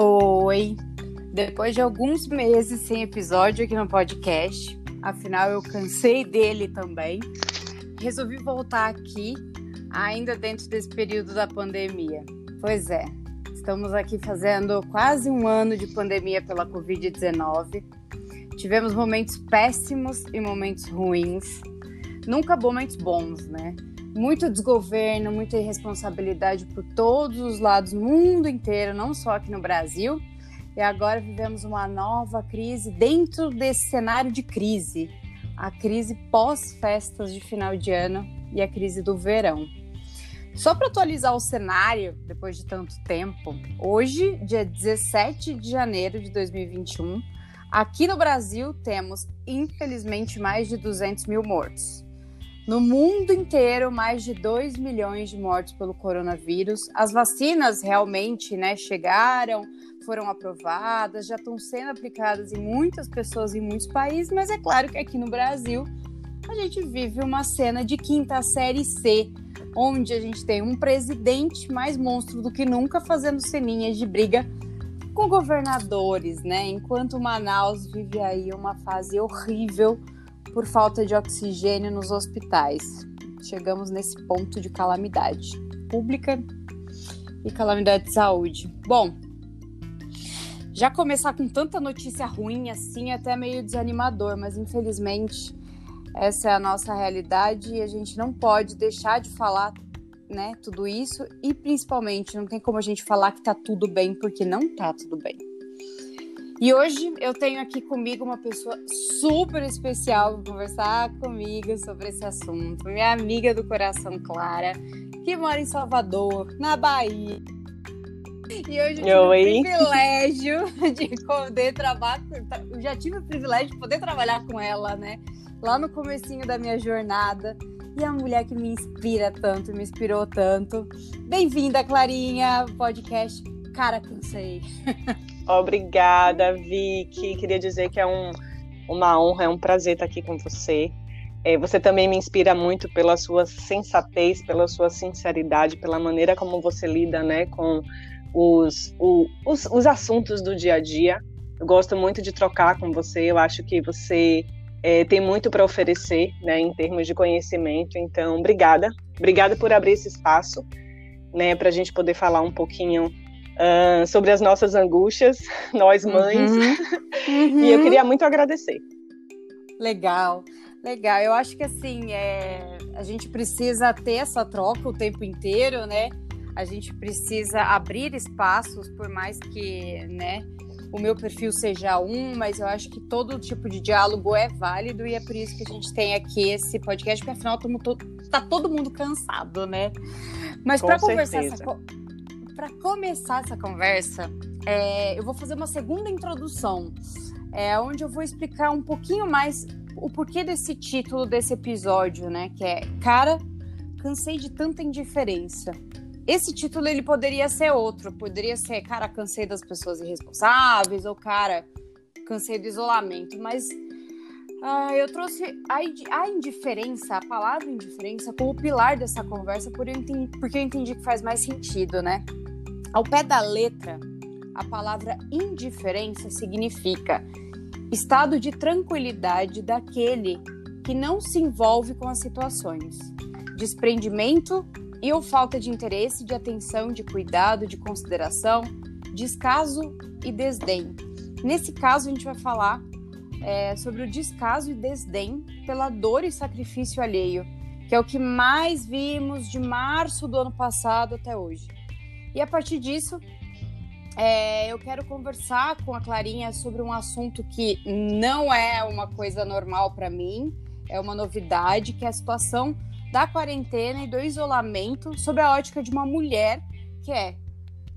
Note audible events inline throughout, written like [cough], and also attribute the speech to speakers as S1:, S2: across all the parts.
S1: Oi! Depois de alguns meses sem episódio aqui no podcast, afinal eu cansei dele também, resolvi voltar aqui, ainda dentro desse período da pandemia. Pois é, estamos aqui fazendo quase um ano de pandemia pela Covid-19. Tivemos momentos péssimos e momentos ruins, nunca momentos bons, né? Muito desgoverno, muita irresponsabilidade por todos os lados, mundo inteiro, não só aqui no Brasil. E agora vivemos uma nova crise dentro desse cenário de crise, a crise pós-festas de final de ano e a crise do verão. Só para atualizar o cenário, depois de tanto tempo, hoje, dia 17 de janeiro de 2021, aqui no Brasil temos, infelizmente, mais de 200 mil mortos. No mundo inteiro, mais de 2 milhões de mortos pelo coronavírus. As vacinas realmente né, chegaram, foram aprovadas, já estão sendo aplicadas em muitas pessoas em muitos países, mas é claro que aqui no Brasil a gente vive uma cena de quinta série C, onde a gente tem um presidente mais monstro do que nunca fazendo ceninhas de briga com governadores, né? Enquanto Manaus vive aí uma fase horrível por falta de oxigênio nos hospitais. Chegamos nesse ponto de calamidade pública e calamidade de saúde. Bom, já começar com tanta notícia ruim assim é até meio desanimador, mas infelizmente essa é a nossa realidade e a gente não pode deixar de falar, né, tudo isso e principalmente não tem como a gente falar que tá tudo bem porque não tá tudo bem. E hoje eu tenho aqui comigo uma pessoa super especial para conversar comigo sobre esse assunto. Minha amiga do coração Clara, que mora em Salvador, na Bahia. E hoje eu tive o privilégio [laughs] de poder trabalhar. Eu já tive o privilégio de poder trabalhar com ela, né? Lá no comecinho da minha jornada. E a mulher que me inspira tanto, me inspirou tanto. Bem-vinda, Clarinha, podcast Cara Cansei. [laughs]
S2: Obrigada, Vicky. Queria dizer que é um, uma honra, é um prazer estar aqui com você. É, você também me inspira muito pela sua sensatez, pela sua sinceridade, pela maneira como você lida né, com os, o, os, os assuntos do dia a dia. Eu gosto muito de trocar com você, eu acho que você é, tem muito para oferecer né, em termos de conhecimento. Então, obrigada. Obrigada por abrir esse espaço né, para a gente poder falar um pouquinho uh, sobre as nossas angústias, [laughs] nós mães. Uhum. Uhum. [laughs] e eu queria muito agradecer.
S1: Legal, legal. Eu acho que assim, é, a gente precisa ter essa troca o tempo inteiro, né? A gente precisa abrir espaços, por mais que, né? o meu perfil seja um, mas eu acho que todo tipo de diálogo é válido e é por isso que a gente tem aqui esse podcast, porque afinal está todo mundo cansado, né? Mas para conversar essa, para começar essa conversa, é, eu vou fazer uma segunda introdução, é, onde eu vou explicar um pouquinho mais o porquê desse título desse episódio, né? Que é Cara, cansei de tanta indiferença. Esse título ele poderia ser outro, poderia ser Cara, cansei das pessoas irresponsáveis, ou Cara, cansei do isolamento, mas ah, eu trouxe a, indiferença, a palavra indiferença, como pilar dessa conversa, porque eu entendi que faz mais sentido, né? Ao pé da letra, a palavra indiferença significa estado de tranquilidade daquele que não se envolve com as situações, desprendimento e ou falta de interesse, de atenção, de cuidado, de consideração, descaso e desdém. Nesse caso, a gente vai falar é, sobre o descaso e desdém pela dor e sacrifício alheio, que é o que mais vimos de março do ano passado até hoje. E a partir disso, é, eu quero conversar com a Clarinha sobre um assunto que não é uma coisa normal para mim, é uma novidade, que é a situação da quarentena e do isolamento sob a ótica de uma mulher que é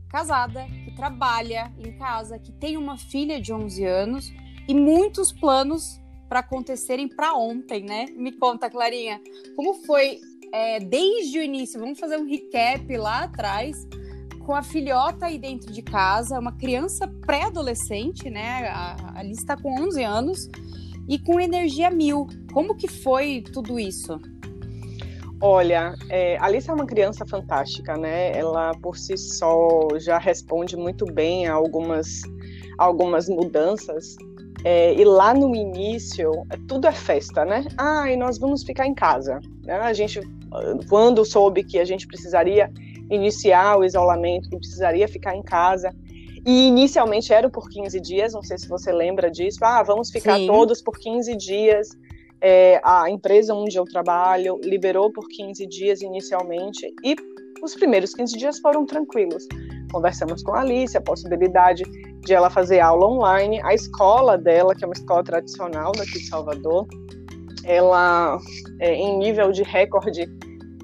S1: casada, que trabalha em casa, que tem uma filha de 11 anos e muitos planos para acontecerem para ontem, né? Me conta, Clarinha, como foi é, desde o início? Vamos fazer um recap lá atrás com a filhota aí dentro de casa, uma criança pré-adolescente, né? A Alice está com 11 anos e com energia mil. Como que foi tudo isso?
S2: Olha, é, Alice é uma criança fantástica, né? Ela por si só já responde muito bem a algumas, algumas mudanças. É, e lá no início, tudo é festa, né? Ah, e nós vamos ficar em casa. Né? A gente, quando soube que a gente precisaria iniciar o isolamento, que precisaria ficar em casa, e inicialmente era por 15 dias, não sei se você lembra disso. Ah, vamos ficar Sim. todos por 15 dias é, a empresa onde eu trabalho liberou por 15 dias inicialmente e os primeiros 15 dias foram tranquilos. Conversamos com a Alice, a possibilidade de ela fazer aula online. A escola dela, que é uma escola tradicional daqui de Salvador, ela, é, em nível de recorde,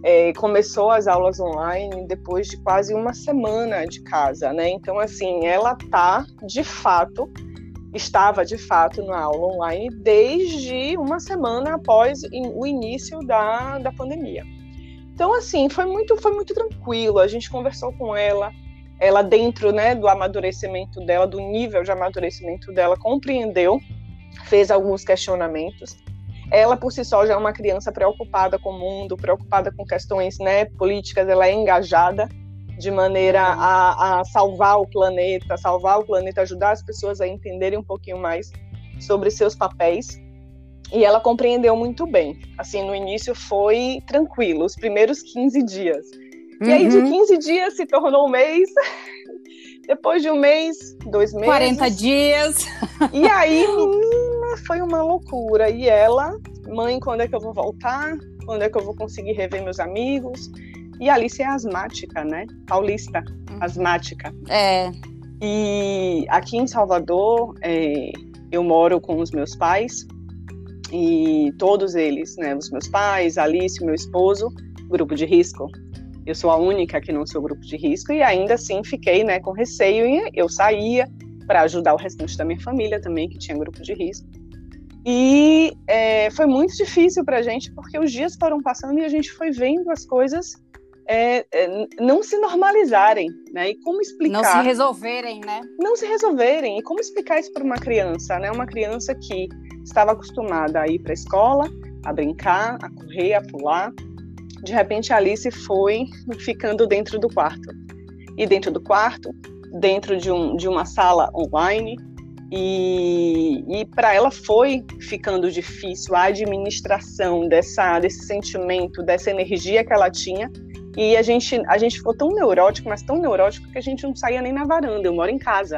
S2: é, começou as aulas online depois de quase uma semana de casa, né? Então, assim, ela tá, de fato, estava de fato na aula online desde uma semana após o início da, da pandemia. Então, assim, foi muito, foi muito tranquilo. A gente conversou com ela, ela dentro né, do amadurecimento dela, do nível de amadurecimento dela, compreendeu, fez alguns questionamentos. Ela, por si só, já é uma criança preocupada com o mundo, preocupada com questões né, políticas, ela é engajada de maneira a, a, salvar o planeta, salvar o planeta, ajudar as pessoas a entenderem um pouquinho mais sobre seus papéis. E ela compreendeu muito bem. Assim, no início foi tranquilo, os primeiros 15 dias. Uhum. E aí, de 15 uhum. dias se tornou um mês. Depois de um mês, dois meses.
S1: 40 dias.
S2: E aí, [laughs] foi uma loucura. E ela, mãe, quando é que eu vou voltar? Quando é que eu vou conseguir rever meus amigos? E Alice é asmática, né? Paulista, uhum. asmática.
S1: É.
S2: E aqui em Salvador, é, eu moro com os meus pais e todos eles, né? Os meus pais, Alice, meu esposo, grupo de risco. Eu sou a única que não sou grupo de risco e ainda assim fiquei, né, com receio e eu saía para ajudar o restante da minha família também que tinha grupo de risco. E é, foi muito difícil para a gente porque os dias foram passando e a gente foi vendo as coisas é, é, não se normalizarem, né? E como explicar?
S1: Não se resolverem, né?
S2: Não se resolverem. E como explicar isso para uma criança, né? Uma criança que estava acostumada a ir para a escola, a brincar, a correr, a pular. De repente, a Alice foi ficando dentro do quarto. E dentro do quarto, dentro de, um, de uma sala online, e, e para ela foi ficando difícil a administração dessa, desse sentimento, dessa energia que ela tinha e a gente, a gente ficou tão neurótico, mas tão neurótico que a gente não saía nem na varanda. Eu moro em casa.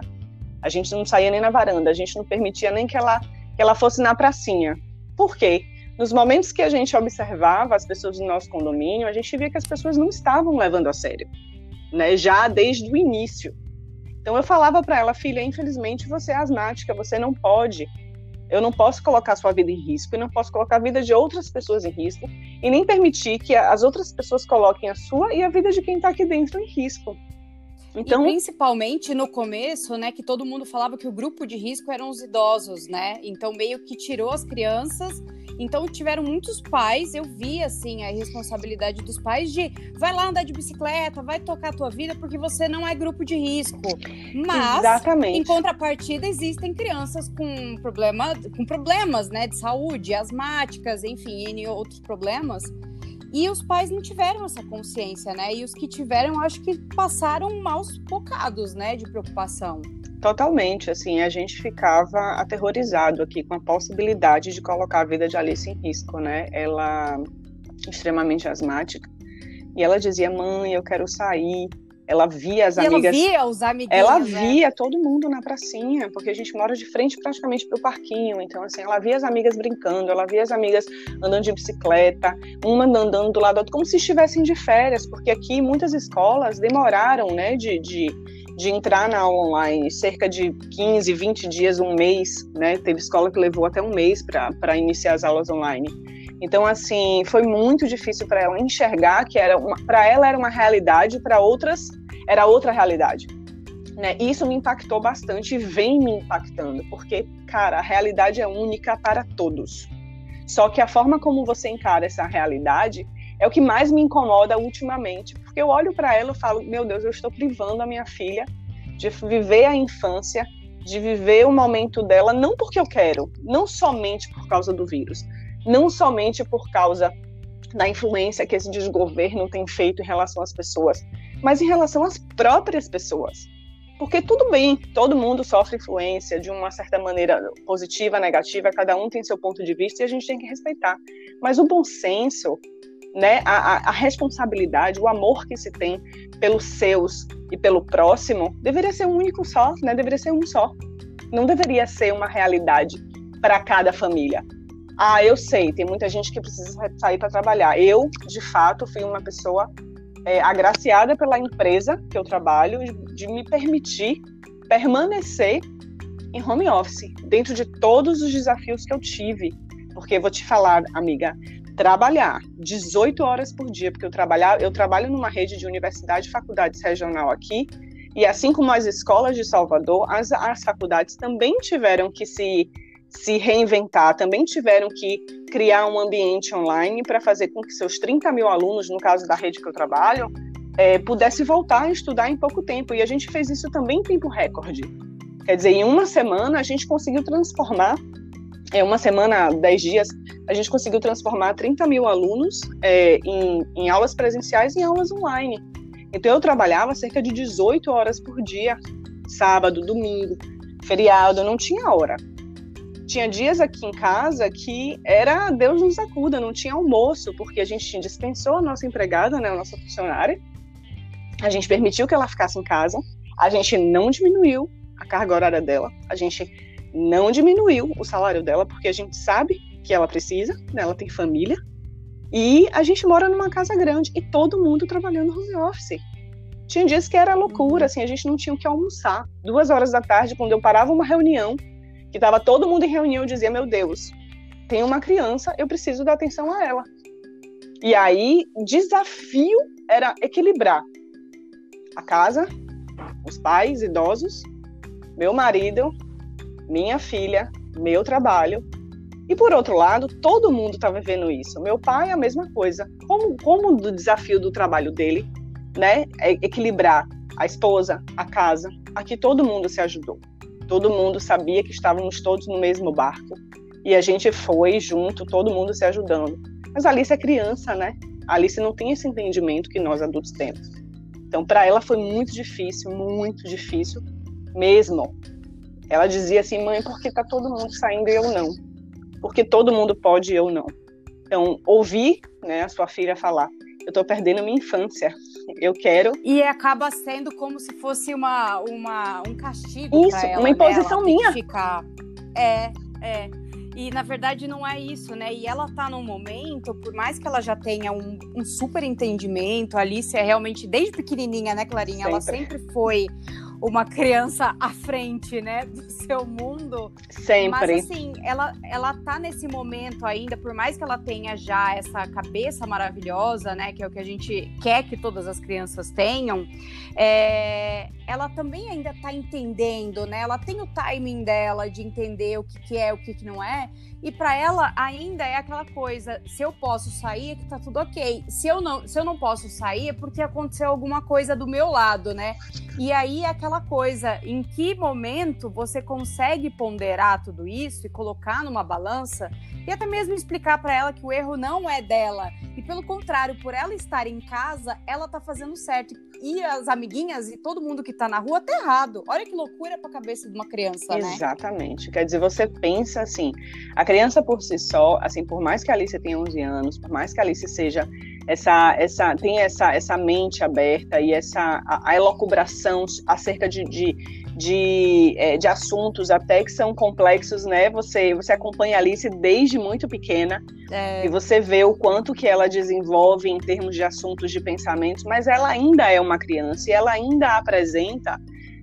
S2: A gente não saía nem na varanda, a gente não permitia nem que ela, que ela fosse na pracinha. Por quê? Nos momentos que a gente observava as pessoas do nosso condomínio, a gente via que as pessoas não estavam levando a sério, né? Já desde o início. Então eu falava para ela, filha, infelizmente você é asmática, você não pode eu não posso colocar sua vida em risco e não posso colocar a vida de outras pessoas em risco e nem permitir que as outras pessoas coloquem a sua e a vida de quem está aqui dentro em risco.
S1: Então, e principalmente no começo, né, que todo mundo falava que o grupo de risco eram os idosos, né? Então meio que tirou as crianças então tiveram muitos pais, eu vi assim a responsabilidade dos pais de vai lá andar de bicicleta, vai tocar a tua vida porque você não é grupo de risco. Mas Exatamente. em contrapartida existem crianças com problema, com problemas, né, de saúde, asmáticas, enfim, e outros problemas. E os pais não tiveram essa consciência, né? E os que tiveram, acho que passaram maus bocados, né, de preocupação.
S2: Totalmente, assim, a gente ficava aterrorizado aqui com a possibilidade de colocar a vida de Alice em risco, né? Ela extremamente asmática e ela dizia: "Mãe, eu quero sair". Ela via as
S1: e
S2: amigas.
S1: Ela via os amiguinhos.
S2: Ela
S1: né?
S2: via né? todo mundo na pracinha, porque a gente mora de frente praticamente para o parquinho. Então, assim, ela via as amigas brincando, ela via as amigas andando de bicicleta, uma andando do lado do outro, como se estivessem de férias, porque aqui muitas escolas demoraram, né, de, de de entrar na aula online, cerca de 15, 20 dias, um mês, né? Teve escola que levou até um mês para iniciar as aulas online. Então, assim, foi muito difícil para ela enxergar que era para ela era uma realidade, para outras era outra realidade. Né? Isso me impactou bastante e vem me impactando, porque, cara, a realidade é única para todos. Só que a forma como você encara essa realidade é o que mais me incomoda ultimamente, porque eu olho para ela e falo, meu Deus, eu estou privando a minha filha de viver a infância, de viver o momento dela, não porque eu quero, não somente por causa do vírus, não somente por causa da influência que esse desgoverno tem feito em relação às pessoas, mas em relação às próprias pessoas. Porque tudo bem, todo mundo sofre influência de uma certa maneira positiva, negativa, cada um tem seu ponto de vista e a gente tem que respeitar. Mas o bom senso, né, a, a responsabilidade, o amor que se tem pelos seus e pelo próximo, deveria ser um único só, né? Deveria ser um só. Não deveria ser uma realidade para cada família. Ah, eu sei, tem muita gente que precisa sair para trabalhar. Eu, de fato, fui uma pessoa é, agraciada pela empresa que eu trabalho de, me permitir permanecer em home office, dentro de todos os desafios que eu tive. Porque vou te falar, amiga, trabalhar 18 horas por dia, porque eu trabalhar, eu trabalho numa rede de universidade e faculdades regional aqui, e assim como as escolas de Salvador, as, as faculdades também tiveram que se se reinventar, também tiveram que criar um ambiente online para fazer com que seus 30 mil alunos, no caso da rede que eu trabalho, é, pudesse voltar a estudar em pouco tempo. E a gente fez isso também em tempo recorde. Quer dizer, em uma semana a gente conseguiu transformar, é uma semana, 10 dias, a gente conseguiu transformar 30 mil alunos é, em, em aulas presenciais em aulas online. Então eu trabalhava cerca de 18 horas por dia, sábado, domingo, feriado, não tinha hora. Tinha dias aqui em casa que era Deus nos acuda, não tinha almoço, porque a gente dispensou a nossa empregada, né, a nossa funcionária. A gente permitiu que ela ficasse em casa. A gente não diminuiu a carga horária dela. A gente não diminuiu o salário dela, porque a gente sabe que ela precisa, né, ela tem família. E a gente mora numa casa grande e todo mundo trabalhando home office. Tinha dias que era loucura, assim, a gente não tinha o que almoçar. Duas horas da tarde, quando eu parava uma reunião, que estava todo mundo em reunião, eu dizia: Meu Deus, tem uma criança, eu preciso dar atenção a ela. E aí, desafio era equilibrar a casa, os pais idosos, meu marido, minha filha, meu trabalho. E por outro lado, todo mundo estava vivendo isso. Meu pai, a mesma coisa. Como, como do desafio do trabalho dele, né, é equilibrar a esposa, a casa, aqui todo mundo se ajudou todo mundo sabia que estávamos todos no mesmo barco. E a gente foi junto, todo mundo se ajudando. Mas a Alice é criança, né? A Alice não tem esse entendimento que nós adultos temos. Então, para ela foi muito difícil, muito difícil mesmo. Ela dizia assim: mãe, por que tá todo mundo saindo e eu não? Porque todo mundo pode e eu não. Então, ouvir né, a sua filha falar: eu estou perdendo minha infância. Eu quero.
S1: E acaba sendo como se fosse uma, uma um castigo.
S2: Isso,
S1: ela,
S2: uma imposição né? minha.
S1: Ficar... É, é. E na verdade não é isso, né? E ela tá num momento, por mais que ela já tenha um, um super entendimento, a Alice é realmente, desde pequenininha, né, Clarinha? Sempre. Ela sempre foi uma criança à frente, né, do seu mundo.
S2: Sempre.
S1: Mas assim, ela, ela tá nesse momento ainda, por mais que ela tenha já essa cabeça maravilhosa, né, que é o que a gente quer que todas as crianças tenham, é, ela também ainda tá entendendo, né? Ela tem o timing dela de entender o que, que é, o que, que não é. E para ela ainda é aquela coisa, se eu posso sair, é que tá tudo ok. Se eu não, se eu não posso sair, é porque aconteceu alguma coisa do meu lado, né? E aí é aquela coisa, em que momento você consegue ponderar tudo isso e colocar numa balança e até mesmo explicar para ela que o erro não é dela. E pelo contrário, por ela estar em casa, ela tá fazendo certo. E as amiguinhas e todo mundo que tá na rua tá errado. Olha que loucura pra cabeça de uma criança,
S2: né? Exatamente. Quer dizer, você pensa assim, a criança por si só, assim, por mais que a Alice tenha 11 anos, por mais que a Alice seja essa, essa, tem essa, essa mente aberta e essa a, a elocubração acerca de, de, de, é, de, assuntos até que são complexos, né? Você, você acompanha a Alice desde muito pequena é. e você vê o quanto que ela desenvolve em termos de assuntos de pensamentos, mas ela ainda é uma criança e ela ainda apresenta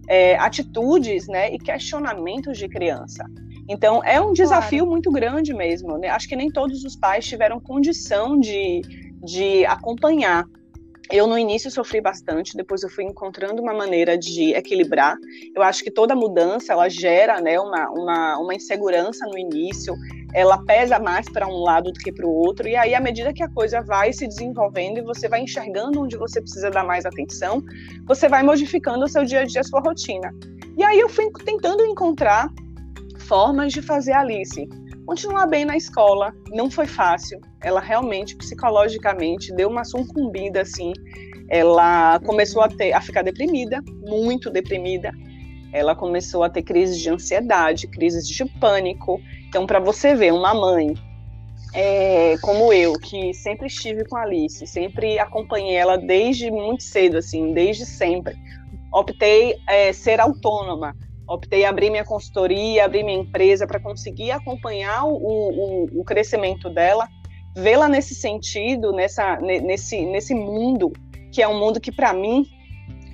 S2: é, atitudes né, e questionamentos de criança. Então, é um desafio claro. muito grande mesmo. Né? Acho que nem todos os pais tiveram condição de, de acompanhar. Eu no início sofri bastante, depois eu fui encontrando uma maneira de equilibrar. Eu acho que toda mudança ela gera, né, uma, uma, uma insegurança no início. Ela pesa mais para um lado do que para o outro. E aí, à medida que a coisa vai se desenvolvendo e você vai enxergando onde você precisa dar mais atenção, você vai modificando o seu dia a dia, a sua rotina. E aí eu fui tentando encontrar formas de fazer Alice continuar bem na escola. Não foi fácil. Ela realmente, psicologicamente, deu uma sucumbida, assim. Ela começou a, ter, a ficar deprimida, muito deprimida. Ela começou a ter crises de ansiedade, crises de pânico. Então, para você ver, uma mãe é, como eu, que sempre estive com a Alice, sempre acompanhei ela desde muito cedo, assim, desde sempre. Optei é, ser autônoma, optei abrir minha consultoria, abrir minha empresa para conseguir acompanhar o, o, o crescimento dela, vê-la nesse sentido, nessa, nesse, nesse mundo, que é um mundo que para mim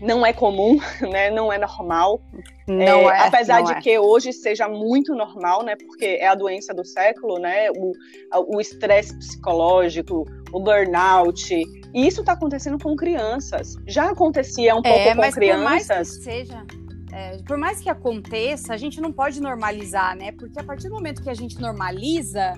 S2: não é comum, [laughs] né? Não é normal. Não é, é apesar não de é. que hoje seja muito normal, né? Porque é a doença do século, né? O estresse psicológico, o burnout. E isso está acontecendo com crianças. Já acontecia um pouco é, com crianças. Por mais que
S1: seja, é, por mais que aconteça, a gente não pode normalizar, né? Porque a partir do momento que a gente normaliza,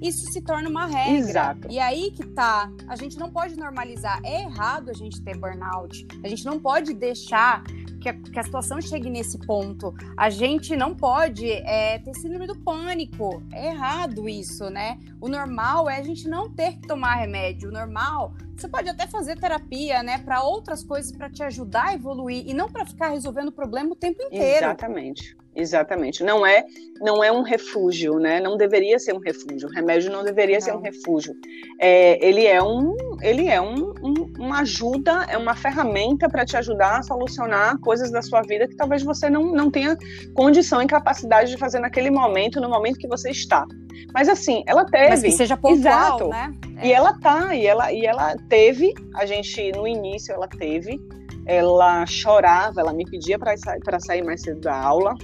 S1: isso se torna uma regra. Exato. E aí que tá, a gente não pode normalizar. É errado a gente ter burnout. A gente não pode deixar que a, que a situação chegue nesse ponto. A gente não pode é, ter síndrome do pânico. É errado isso, né? O normal é a gente não ter que tomar remédio. O normal, você pode até fazer terapia, né, para outras coisas para te ajudar a evoluir e não para ficar resolvendo o problema o tempo inteiro.
S2: Exatamente. Exatamente. Não é, não é um refúgio, né? Não deveria ser um refúgio. O remédio não deveria não. ser um refúgio. É, ele é um, ele é um, um, uma ajuda, é uma ferramenta para te ajudar a solucionar coisas da sua vida que talvez você não, não tenha condição e capacidade de fazer naquele momento, no momento que você está. Mas assim, ela teve. Mas que
S1: seja pontual, Exato. né?
S2: É. E ela tá, e ela, e ela teve, a gente, no início, ela teve. Ela chorava, ela me pedia para sair mais cedo da aula,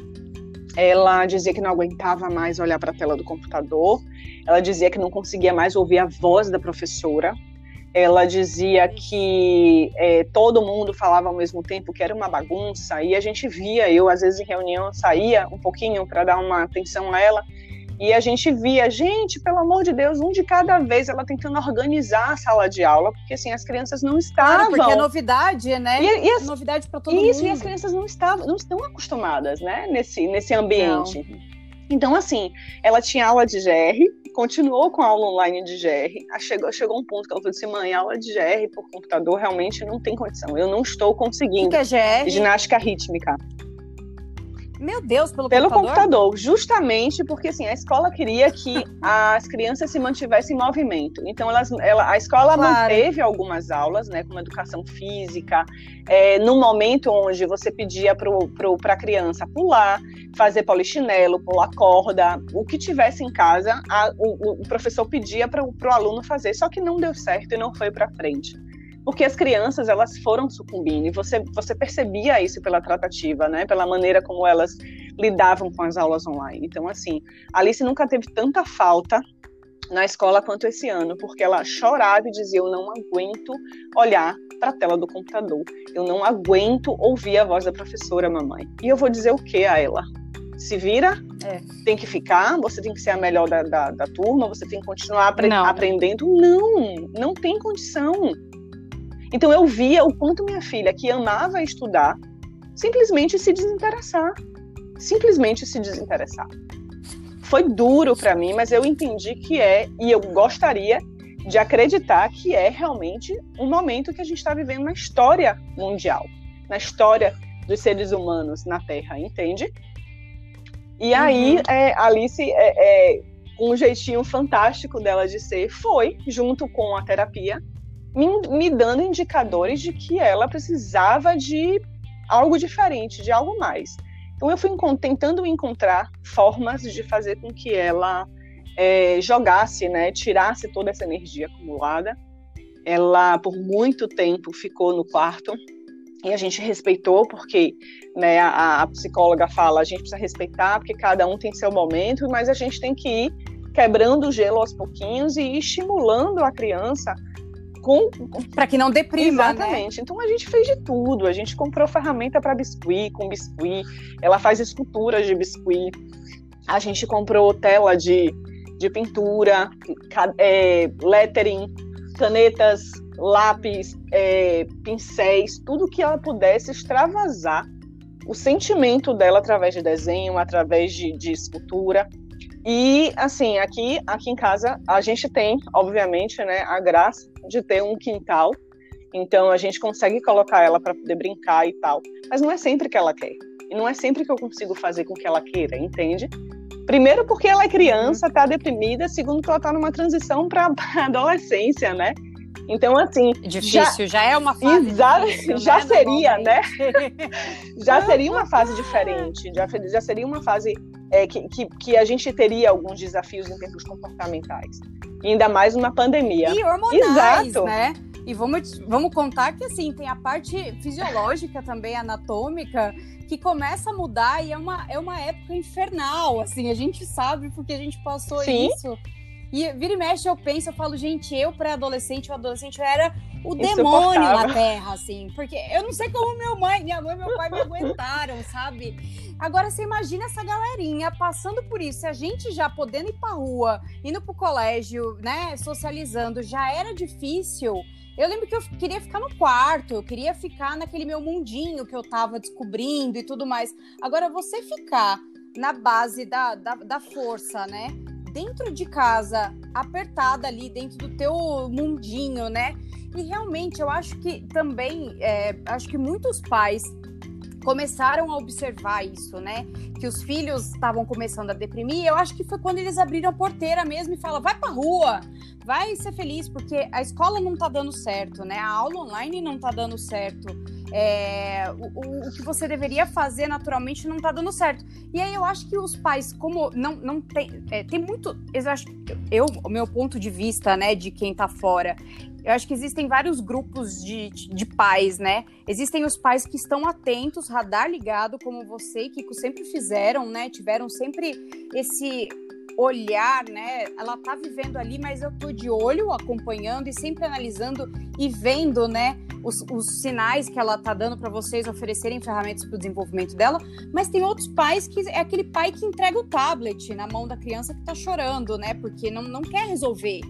S2: ela dizia que não aguentava mais olhar para a tela do computador. Ela dizia que não conseguia mais ouvir a voz da professora. Ela dizia que é, todo mundo falava ao mesmo tempo, que era uma bagunça. E a gente via, eu às vezes em reunião saía um pouquinho para dar uma atenção a ela. E a gente via, gente, pelo amor de Deus, um de cada vez, ela tentando organizar a sala de aula, porque assim, as crianças não estavam. Claro,
S1: porque é novidade, né?
S2: E, e as,
S1: novidade para todo
S2: isso,
S1: mundo.
S2: Isso, e as crianças não estavam, não estão acostumadas, né, nesse, nesse ambiente. Não. Então, assim, ela tinha aula de GR, continuou com a aula online de GR. Chegou, chegou um ponto que ela falou assim: mãe, aula de GR por computador realmente não tem condição. Eu não estou conseguindo. O
S1: que é GR?
S2: Ginástica rítmica.
S1: Meu Deus, pelo,
S2: pelo
S1: computador?
S2: computador? justamente porque assim a escola queria que [laughs] as crianças se mantivessem em movimento. Então elas, ela, a escola claro. manteve algumas aulas, né, como educação física, é, no momento onde você pedia para a criança pular, fazer polichinelo, pular corda, o que tivesse em casa, a, o, o, professor pedia para o aluno fazer, só que não deu certo e não foi para frente porque as crianças elas foram sucumbindo e você você percebia isso pela tratativa, né? Pela maneira como elas lidavam com as aulas online. Então assim, Alice nunca teve tanta falta na escola quanto esse ano, porque ela chorava e dizia: Eu não aguento olhar para a tela do computador, eu não aguento ouvir a voz da professora, mamãe. E eu vou dizer o que a ela? Se vira, é. tem que ficar, você tem que ser a melhor da, da, da turma, você tem que continuar apre não. aprendendo. Não, não tem condição. Então eu via o quanto minha filha, que amava estudar, simplesmente se desinteressar. Simplesmente se desinteressar. Foi duro para mim, mas eu entendi que é, e eu gostaria de acreditar que é realmente um momento que a gente está vivendo na história mundial, na história dos seres humanos na Terra, entende? E aí, uhum. é, Alice, é, é, um jeitinho fantástico dela de ser, foi, junto com a terapia, me, me dando indicadores de que ela precisava de algo diferente, de algo mais. Então eu fui tentando encontrar formas de fazer com que ela é, jogasse, né, tirasse toda essa energia acumulada. Ela por muito tempo ficou no quarto e a gente respeitou porque, né, a, a psicóloga fala a gente precisa respeitar porque cada um tem seu momento, mas a gente tem que ir quebrando o gelo aos pouquinhos e estimulando a criança com
S1: para que não deprima,
S2: né? Exatamente.
S1: Né?
S2: Então a gente fez de tudo. A gente comprou ferramenta para biscuit, com biscuit. Ela faz esculturas de biscuit. A gente comprou tela de, de pintura, é, lettering, canetas, lápis, é, pincéis, tudo que ela pudesse extravasar o sentimento dela através de desenho, através de, de escultura. E assim, aqui, aqui em casa a gente tem, obviamente, né, a graça de ter um quintal. Então a gente consegue colocar ela para poder brincar e tal. Mas não é sempre que ela quer. E não é sempre que eu consigo fazer com que ela queira, entende? Primeiro porque ela é criança, está deprimida, segundo que ela está numa transição para [laughs] adolescência, né? Então, assim.
S1: Difícil, já, já é uma fase. Já, difícil,
S2: já né, seria, né? já [laughs] seria uma fase diferente. Já, já seria uma fase é, que, que, que, a gente teria alguns desafios em termos comportamentais. E ainda mais uma pandemia.
S1: E hormonais, Exato. né? E vamos, vamos contar que assim, tem a parte fisiológica também, anatômica, que começa a mudar e é uma, é uma época infernal, assim, a gente sabe porque a gente passou Sim. isso. E vira e mexe, eu penso, eu falo, gente, eu pré-adolescente, o adolescente, eu era o demônio na Terra, assim. Porque eu não sei como minha mãe, minha mãe e meu pai me aguentaram, [laughs] sabe? Agora, você imagina essa galerinha passando por isso. A gente já podendo ir pra rua, indo pro colégio, né, socializando, já era difícil. Eu lembro que eu queria ficar no quarto, eu queria ficar naquele meu mundinho que eu tava descobrindo e tudo mais. Agora, você ficar na base da, da, da força, né? Dentro de casa, apertada ali, dentro do teu mundinho, né? E realmente eu acho que também, é, acho que muitos pais começaram a observar isso, né? Que os filhos estavam começando a deprimir. Eu acho que foi quando eles abriram a porteira mesmo e falaram: vai pra rua, vai ser feliz, porque a escola não tá dando certo, né? A aula online não tá dando certo. É, o, o, que você deveria fazer naturalmente não tá dando certo. E aí eu acho que os pais, como não, não tem. É, tem muito. Eu acho eu, o meu ponto de vista, né, de quem tá fora, eu acho que existem vários grupos de, de pais, né? Existem os pais que estão atentos, radar ligado, como você e Kiko sempre fizeram, né? Tiveram sempre esse olhar, né? Ela tá vivendo ali, mas eu tô de olho, acompanhando e sempre analisando e vendo, né? Os, os sinais que ela tá dando para vocês oferecerem ferramentas para o desenvolvimento dela. Mas tem outros pais que é aquele pai que entrega o tablet na mão da criança que tá chorando, né? Porque não, não quer resolver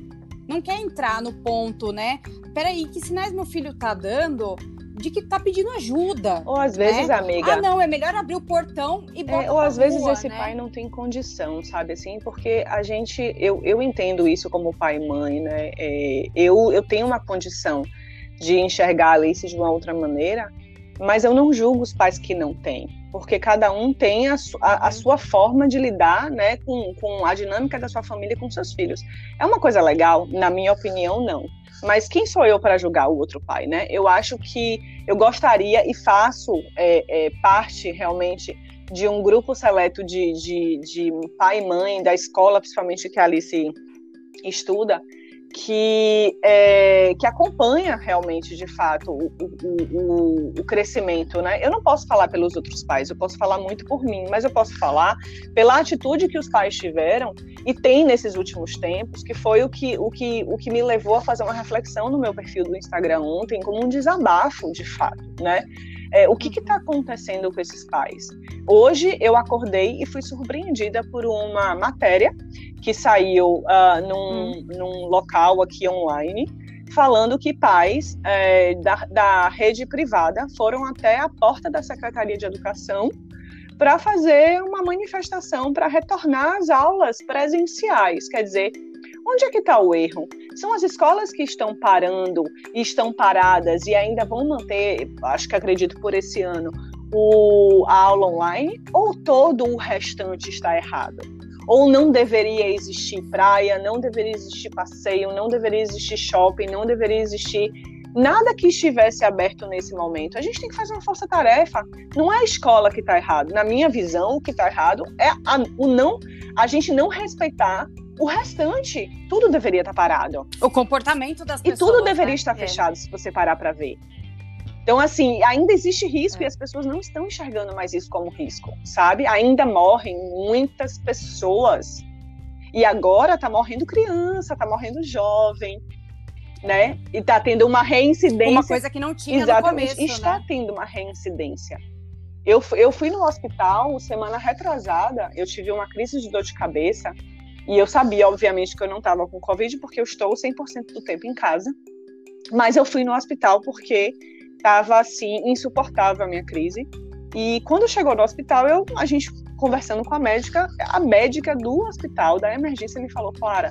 S1: não quer entrar no ponto, né? Peraí, que sinais meu filho tá dando de que tá pedindo ajuda?
S2: Ou às vezes, né? amiga.
S1: Ah, não, é melhor abrir o portão e botar.
S2: É, ou às vezes
S1: rua,
S2: esse
S1: né?
S2: pai não tem condição, sabe assim? Porque a gente, eu, eu entendo isso como pai e mãe, né? É, eu, eu tenho uma condição de enxergar a Alice de uma outra maneira, mas eu não julgo os pais que não têm porque cada um tem a, a, a, uhum. sua forma de lidar né, com, com a dinâmica da sua família e com seus filhos. É uma coisa legal? Na minha opinião, não. Mas quem sou eu para julgar o outro pai, né? Eu acho que eu gostaria e faço é, é, parte realmente de um grupo seleto de, de, de pai e mãe da escola, principalmente que a Alice estuda, que, é, que acompanha realmente, de fato, o, o, o, crescimento. Né? Eu não posso falar pelos outros pais, eu posso falar muito por mim, mas eu posso falar pela atitude que os pais tiveram e tem nesses últimos tempos, que foi o que, o que, o que me levou a fazer uma reflexão no meu perfil do Instagram ontem, como um desabafo, de fato. Né? É, o que está acontecendo com esses pais? Hoje eu acordei e fui surpreendida por uma matéria que saiu uh, num, hum. num local aqui online falando que pais é, da, da rede privada foram até a porta da Secretaria de Educação para fazer uma manifestação para retornar às aulas presenciais. Quer dizer, onde é que está o erro? São as escolas que estão parando estão paradas e ainda vão manter, acho que acredito por esse ano, o, a aula online ou todo o restante está errado? Ou não deveria existir praia, não deveria existir passeio, não deveria existir shopping, não deveria existir nada que estivesse aberto nesse momento. A gente tem que fazer uma força-tarefa. Não é a escola que está errado. Na minha visão, o que está errado é a, o não, a gente não respeitar o restante. Tudo deveria estar tá parado.
S1: O comportamento das pessoas.
S2: E tudo deveria
S1: né?
S2: estar é. fechado, se você parar para ver. Então, assim, ainda existe risco é. e as pessoas não estão enxergando mais isso como risco, sabe? Ainda morrem muitas pessoas. E agora tá morrendo criança, tá morrendo jovem, né? E tá tendo uma reincidência. Uma
S1: coisa que não tinha Exatamente, no começo,
S2: Está
S1: né?
S2: tendo uma reincidência. Eu, eu fui no hospital semana retrasada, eu tive uma crise de dor de cabeça e eu sabia, obviamente, que eu não estava com Covid porque eu estou 100% do tempo em casa. Mas eu fui no hospital porque estava assim insuportável a minha crise. E quando chegou no hospital, eu, a gente conversando com a médica, a médica do hospital, da emergência, me falou: Clara,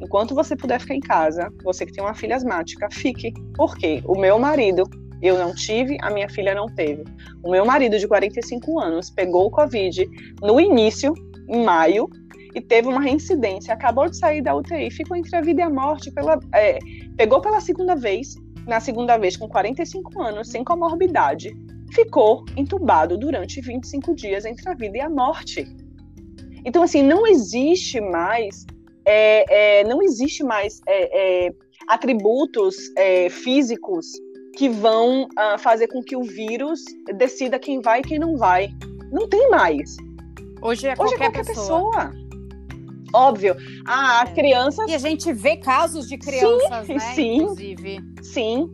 S2: enquanto você puder ficar em casa, você que tem uma filha asmática, fique. Porque o meu marido, eu não tive, a minha filha não teve. O meu marido, de 45 anos, pegou o Covid no início, em maio, e teve uma reincidência. Acabou de sair da UTI, ficou entre a vida e a morte. Pela, é, pegou pela segunda vez, na segunda vez com 45 anos, sem comorbidade ficou entubado durante 25 dias entre a vida e a morte. Então, assim, não existe mais, é, é, não existe mais é, é atributos é, físicos que vão uh, fazer com que o vírus decida quem vai e quem não vai. Não tem mais.
S1: Hoje é qualquer, Hoje é qualquer pessoa. pessoa.
S2: Óbvio. Ah, as é. crianças.
S1: E a gente vê casos de crianças,
S2: sim,
S1: né?
S2: Sim,
S1: inclusive.
S2: Sim.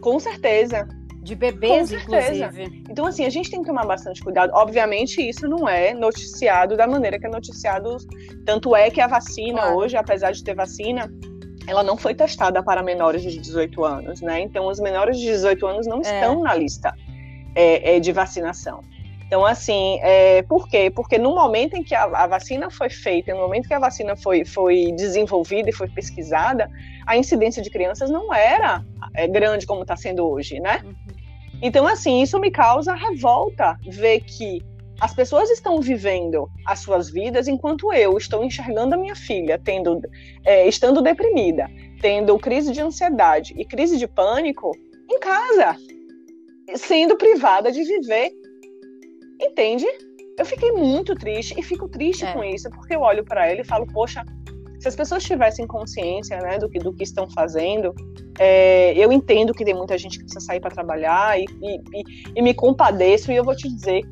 S2: Com certeza.
S1: De bebês, inclusive.
S2: Então, assim, a gente tem que tomar bastante cuidado. Obviamente, isso não é noticiado da maneira que é noticiado. Tanto é que a vacina claro. hoje, apesar de ter vacina, ela não foi testada para menores de 18 anos, né? Então, os menores de 18 anos não é. estão na lista é, é, de vacinação. Então, assim, é, por quê? Porque no momento em que a, a, vacina foi feita, no momento que a vacina foi, foi desenvolvida e foi pesquisada, a incidência de crianças não era é, grande como está sendo hoje, né? Uhum. Então, assim, isso me causa revolta ver que as pessoas estão vivendo as suas vidas enquanto eu estou enxergando a minha filha tendo, é, estando deprimida, tendo crise de ansiedade e crise de pânico em casa, sendo privada de viver. Entende? Eu fiquei muito triste e fico triste é. com isso, porque eu olho para ela e falo, poxa, se as pessoas tivessem consciência né, do, que, do que estão fazendo, é, eu entendo que tem muita gente que precisa sair para trabalhar e, e, e, e, me compadeço e eu vou te dizer,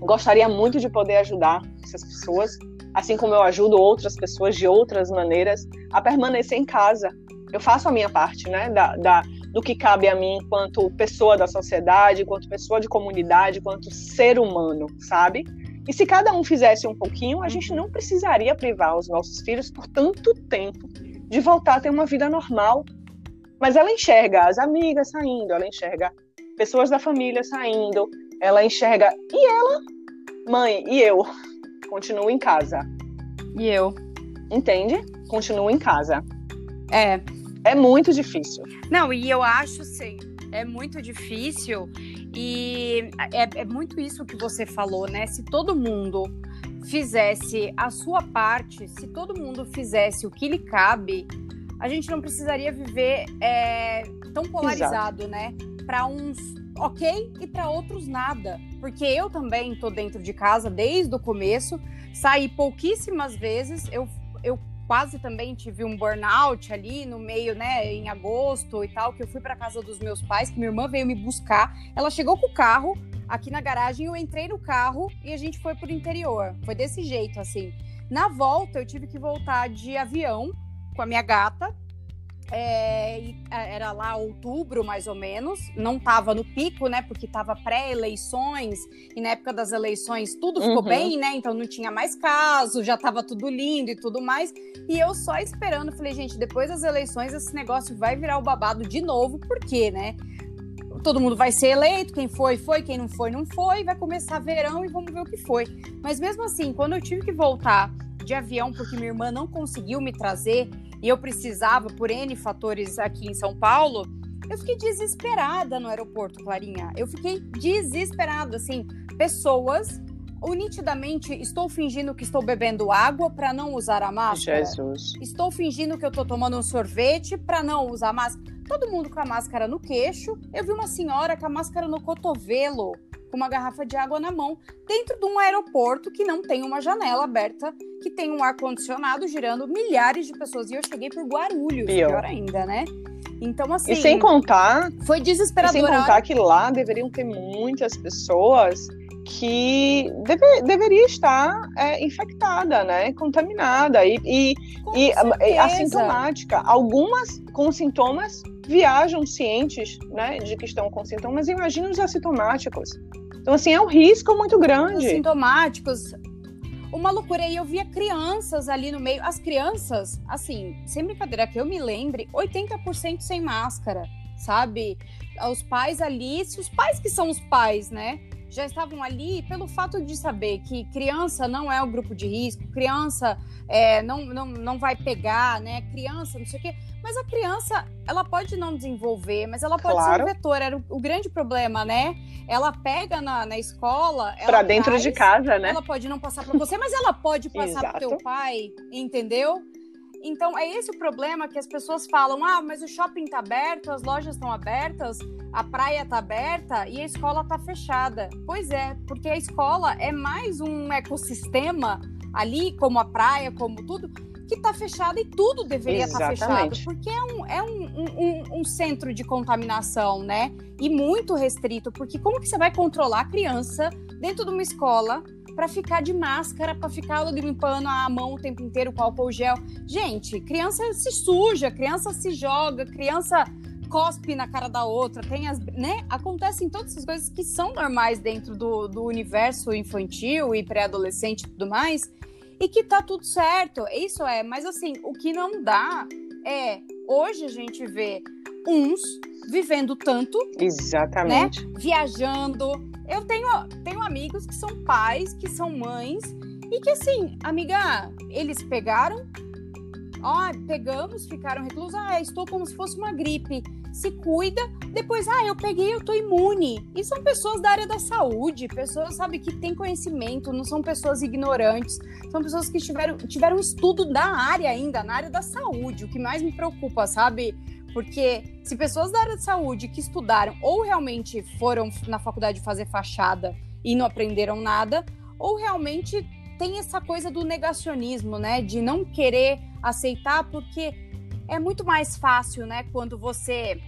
S2: gostaria muito de poder ajudar essas pessoas, assim como eu ajudo outras pessoas de outras maneiras a permanecer em casa. Eu faço a minha parte, né, da, da do que cabe a mim enquanto pessoa da sociedade, enquanto pessoa de comunidade, enquanto ser humano, sabe? E se cada um fizesse um pouquinho, a gente uhum. não precisaria privar os nossos filhos por tanto tempo de voltar a ter uma vida normal. Mas ela enxerga as amigas saindo, ela enxerga pessoas da família saindo, ela enxerga. E ela, mãe, e eu? [laughs] Continuo em casa.
S1: E eu?
S2: Entende? Continuo em casa.
S1: É.
S2: É muito difícil.
S1: Não, e eu acho, sim, é muito difícil. E é, é muito isso que você falou, né? Se todo mundo fizesse a sua parte, se todo mundo fizesse o que lhe cabe, a gente não precisaria viver é, tão polarizado, Exato. né? Para uns ok e para outros nada. Porque eu também tô dentro de casa desde o começo, saí pouquíssimas vezes, eu, eu quase também tive um burnout ali no meio, né, em agosto e tal, que eu fui para casa dos meus pais, que minha irmã veio me buscar. Ela chegou com o carro aqui na garagem, eu entrei no carro e a gente foi pro interior. Foi desse jeito, assim. Na volta, eu tive que voltar de avião com a minha gata, é, era lá outubro, mais ou menos. Não estava no pico, né? Porque estava pré-eleições. E na época das eleições tudo ficou uhum. bem, né? Então não tinha mais caso, já estava tudo lindo e tudo mais. E eu só esperando. Falei, gente, depois das eleições esse negócio vai virar o babado de novo. Por quê, né? todo mundo vai ser eleito, quem foi, foi, quem não foi, não foi, vai começar verão e vamos ver o que foi. Mas mesmo assim, quando eu tive que voltar de avião porque minha irmã não conseguiu me trazer e eu precisava, por N fatores aqui em São Paulo, eu fiquei desesperada no aeroporto, Clarinha. Eu fiquei desesperada, assim, pessoas ou nitidamente estou fingindo que estou bebendo água para não usar a máscara.
S2: Jesus.
S1: Estou fingindo que eu estou tomando um sorvete para não usar a máscara. Todo mundo com a máscara no queixo. Eu vi uma senhora com a máscara no cotovelo com uma garrafa de água na mão, dentro de um aeroporto que não tem uma janela aberta, que tem um ar-condicionado girando milhares de pessoas. E eu cheguei por Guarulhos, pior, pior ainda, né? Então, assim.
S2: E sem contar.
S1: Foi desesperador.
S2: sem contar que lá deveriam ter muitas pessoas que deve, deveria estar é, infectada, né? Contaminada e, e, e assintomática. Algumas com sintomas viajam cientes né, de que estão com sintomas. Imagina os assintomáticos. Então, assim, é um risco muito grande.
S1: Sintomáticos. Uma loucura. E eu via crianças ali no meio. As crianças, assim, sem brincadeira, que eu me lembre, 80% sem máscara. sabe? Os pais ali, os pais que são os pais, né? Já estavam ali pelo fato de saber que criança não é o grupo de risco, criança é, não, não, não vai pegar, né? Criança, não sei o quê. Mas a criança, ela pode não desenvolver, mas ela pode
S2: Claro.
S1: ser um vetor. Era o, o grande problema, né? Ela pega na, na escola. ela
S2: Pra dentro
S1: traz,
S2: de casa, né?
S1: Ela pode não passar para você, mas ela pode passar para teu pai, entendeu? Então é esse o problema que as pessoas falam: ah, mas o shopping tá aberto, as lojas estão abertas, a praia tá aberta e a escola tá fechada. Pois é, porque a escola é mais um ecossistema ali, como a praia, como tudo, que tá fechado e tudo deveria estar fechado,
S2: Exatamente.
S1: porque é, um, é um- um- um centro de contaminação, né? E muito restrito, porque como que você vai controlar a criança dentro de uma escola para ficar de máscara, para ficar limpando a mão o tempo inteiro com álcool gel? Gente, criança se suja, criança se joga, criança cospe na cara da outra, tem as, né? Acontecem todas essas coisas que são normais dentro do, do universo infantil e pré-adolescente e tudo mais, e que tá tudo certo. Isso é, mas assim, o que não dá é hoje a gente vê uns vivendo tanto
S2: Exatamente.
S1: viajando. Eu tenho, tenho amigos que são pais, que são mães, e que assim, amiga, eles pegaram, ó, pegamos, ficaram reclusos, ah, estou como se fosse uma gripe. Se cuida, depois, ah, eu peguei, eu tô imune. E são pessoas da área da saúde, pessoas, sabe, que têm conhecimento, não são pessoas ignorantes, são pessoas que tiveram, tiveram estudo da área ainda, na área da saúde, o que mais me preocupa, sabe? Porque se pessoas da área de saúde que estudaram ou realmente foram na faculdade fazer fachada e não aprenderam nada, ou realmente tem essa coisa do negacionismo, né? De não querer aceitar, porque é muito mais fácil, né? Quando você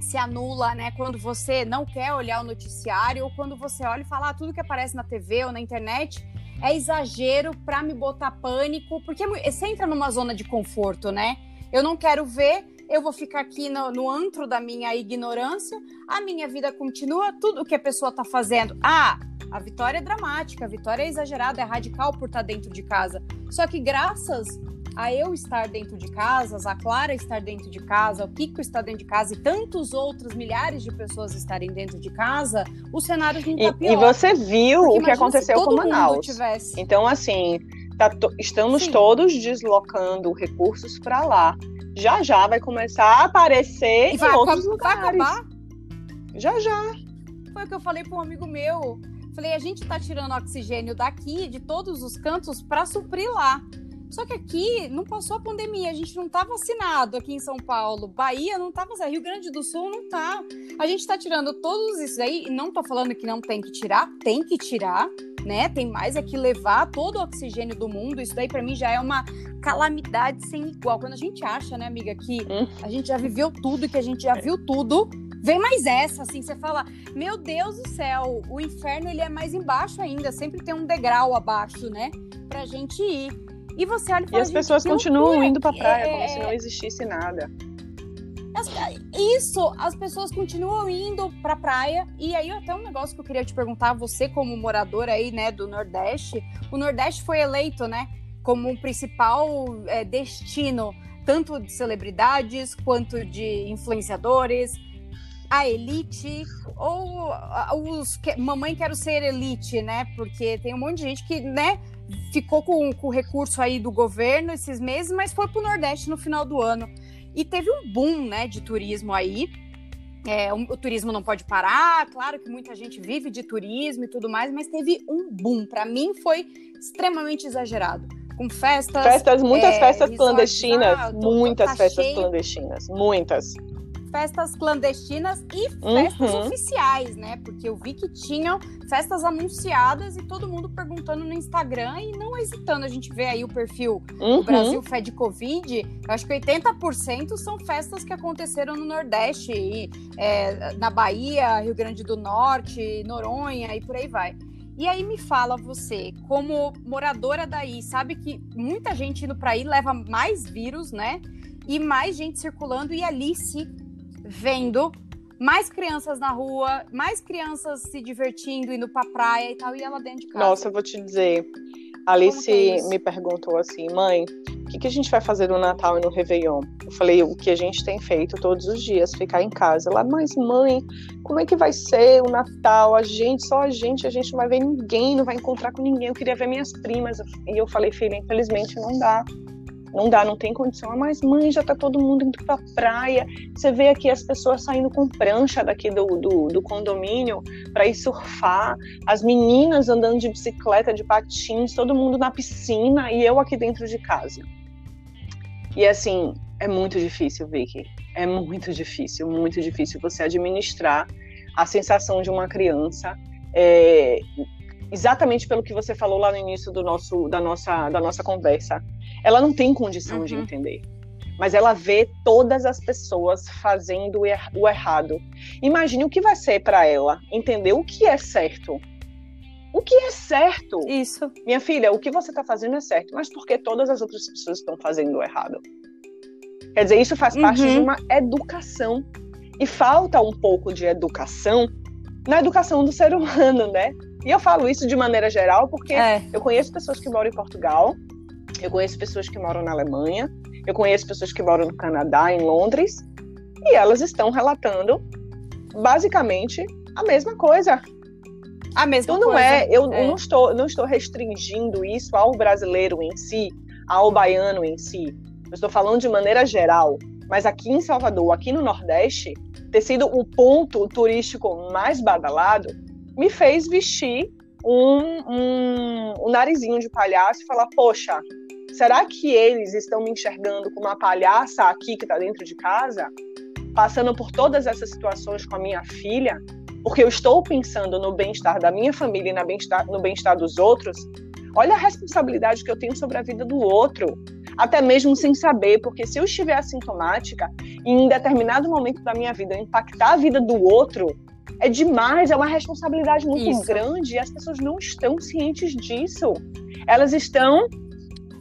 S1: se anula, né? Quando você não quer olhar o noticiário, ou quando você olha e fala ah, tudo que aparece na TV ou na internet é exagero para me botar pânico, porque é você entra numa zona de conforto, né? Eu não quero ver, eu vou ficar aqui no, no antro da minha ignorância, a minha vida continua, tudo que a pessoa tá fazendo. Ah, a vitória é dramática, a vitória é exagerada, é radical por estar dentro de casa. Só que graças a eu estar dentro de casa, a Clara estar dentro de casa, o Kiko estar dentro de casa e tantos outros milhares de pessoas estarem dentro de casa, o cenário não tá
S2: E,
S1: pior.
S2: e você viu
S1: Porque
S2: o que aconteceu com Manaus.
S1: tivesse.
S2: Então, assim, tá to- estamos
S1: Sim.
S2: todos deslocando recursos para lá. Já já vai começar a aparecer
S1: E vai,
S2: em outros
S1: vai
S2: lugares.
S1: acabar
S2: Já já.
S1: Foi o que eu falei para um amigo meu. Falei, a gente tá tirando oxigênio daqui, de todos os cantos, para suprir lá. Só que aqui não passou a pandemia, a gente não tá vacinado aqui em São Paulo. Bahia não tá vacinado, Rio Grande do Sul não tá. A gente tá tirando todos isso aí, e não tô falando que não tem que tirar, tem que tirar, né? Tem mais é que levar todo o oxigênio do mundo. Isso daí para mim já é uma calamidade sem igual. Quando a gente acha, né, amiga, que a gente já viveu tudo, que a gente já viu tudo, vem mais essa, assim, você fala, meu Deus do céu, o inferno ele é mais embaixo ainda, sempre tem um degrau abaixo, né, pra gente ir. E você olha e
S2: E
S1: fala,
S2: as
S1: "Gente,
S2: pessoas continuam indo pra praia
S1: é-
S2: como se não existisse nada.
S1: as- Isso, as pessoas continuam indo pra praia. E aí, até um negócio que eu queria te perguntar, você como moradora aí, né, do Nordeste, o Nordeste foi eleito, né, como um principal é, destino, tanto de celebridades quanto de influenciadores, a elite, ou os que, mamãe quero ser elite, né, porque tem um monte de gente que, né, ficou com, com o recurso aí do governo esses meses, mas foi pro Nordeste no final do ano. E teve um boom, né, de turismo aí. É, o, o turismo não pode parar, claro que muita gente vive de turismo e tudo mais, mas teve um boom. Para mim foi extremamente exagerado. Com festas.
S2: Festas, muitas
S1: é,
S2: festas clandestinas.
S1: ah, tô-
S2: muitas
S1: tá
S2: festas
S1: cheio.
S2: clandestinas. Muitas.
S1: Festas clandestinas e festas
S2: Uhum.
S1: oficiais, né? Porque eu vi que tinham festas anunciadas e todo mundo perguntando no Instagram e não hesitando. A gente vê aí o perfil
S2: Uhum.
S1: o Brasil Fed Covid, eu acho que 80% são festas que aconteceram no Nordeste, e, é, na Bahia, Rio Grande do Norte, Noronha e por aí vai. E aí me fala você, como moradora daí, sabe que muita gente indo para aí leva mais vírus, né? E mais gente circulando e Alice vendo mais crianças na rua, mais crianças se divertindo, indo pra praia e tal, e ela dentro de casa.
S2: Nossa, eu vou te dizer. Alice
S1: é
S2: me perguntou assim, mãe, que, que a gente vai fazer no Natal e no Réveillon? Eu falei, o que a gente tem feito todos os dias, ficar em casa. Ela, mas mãe, como é que vai ser o Natal? A gente, só a gente, a gente não vai ver ninguém, não vai encontrar com ninguém. Eu queria ver minhas primas. E eu falei, filha, infelizmente não dá. Não dá, não tem condição. Ah, mas mãe, já tá todo mundo indo pra praia. Você vê aqui as pessoas saindo com prancha daqui do, do, do condomínio para ir surfar, as meninas andando de bicicleta, de patins, todo mundo na piscina e eu aqui dentro de casa. E assim, é muito difícil, Vicky. É muito difícil, muito difícil você administrar a sensação de uma criança é, exatamente pelo que você falou lá no início do nosso, da, nossa, da nossa conversa. Ela não tem condição uhum. de entender. Mas ela vê todas as pessoas fazendo o errado. Imagine o que vai ser para ela entender o que é certo. O que é certo?
S1: Isso.
S2: Minha filha, o que você está fazendo é certo, mas porque todas as outras pessoas estão fazendo o errado? Quer dizer, isso faz parte de uhum. uma educação. E falta um pouco de educação na educação do ser humano, né? E eu falo isso de maneira geral porque é. eu conheço pessoas que moram em Portugal, eu conheço pessoas que moram na Alemanha, eu conheço pessoas que moram no Canadá, em Londres, e elas estão relatando basicamente a mesma coisa.
S1: A mesma
S2: então não
S1: coisa.
S2: é, eu é. não estou não estou restringindo isso ao brasileiro em si, ao baiano em si. Eu estou falando de maneira geral, mas aqui em Salvador, aqui no Nordeste, ter sido o ponto turístico mais badalado, me fez vestir um, um, um narizinho de palhaço e falar: poxa, será que eles estão me enxergando como uma palhaça aqui que está dentro de casa, passando por todas essas situações com a minha filha? Porque eu estou pensando no bem-estar da minha família e no bem-estar bem dos outros. Olha a responsabilidade que eu tenho sobre a vida do outro, até mesmo sem saber, porque se eu estiver assintomática e em determinado momento da minha vida impactar a vida do outro, é demais, é uma responsabilidade muito Isso. grande e as pessoas não estão cientes disso. Elas estão.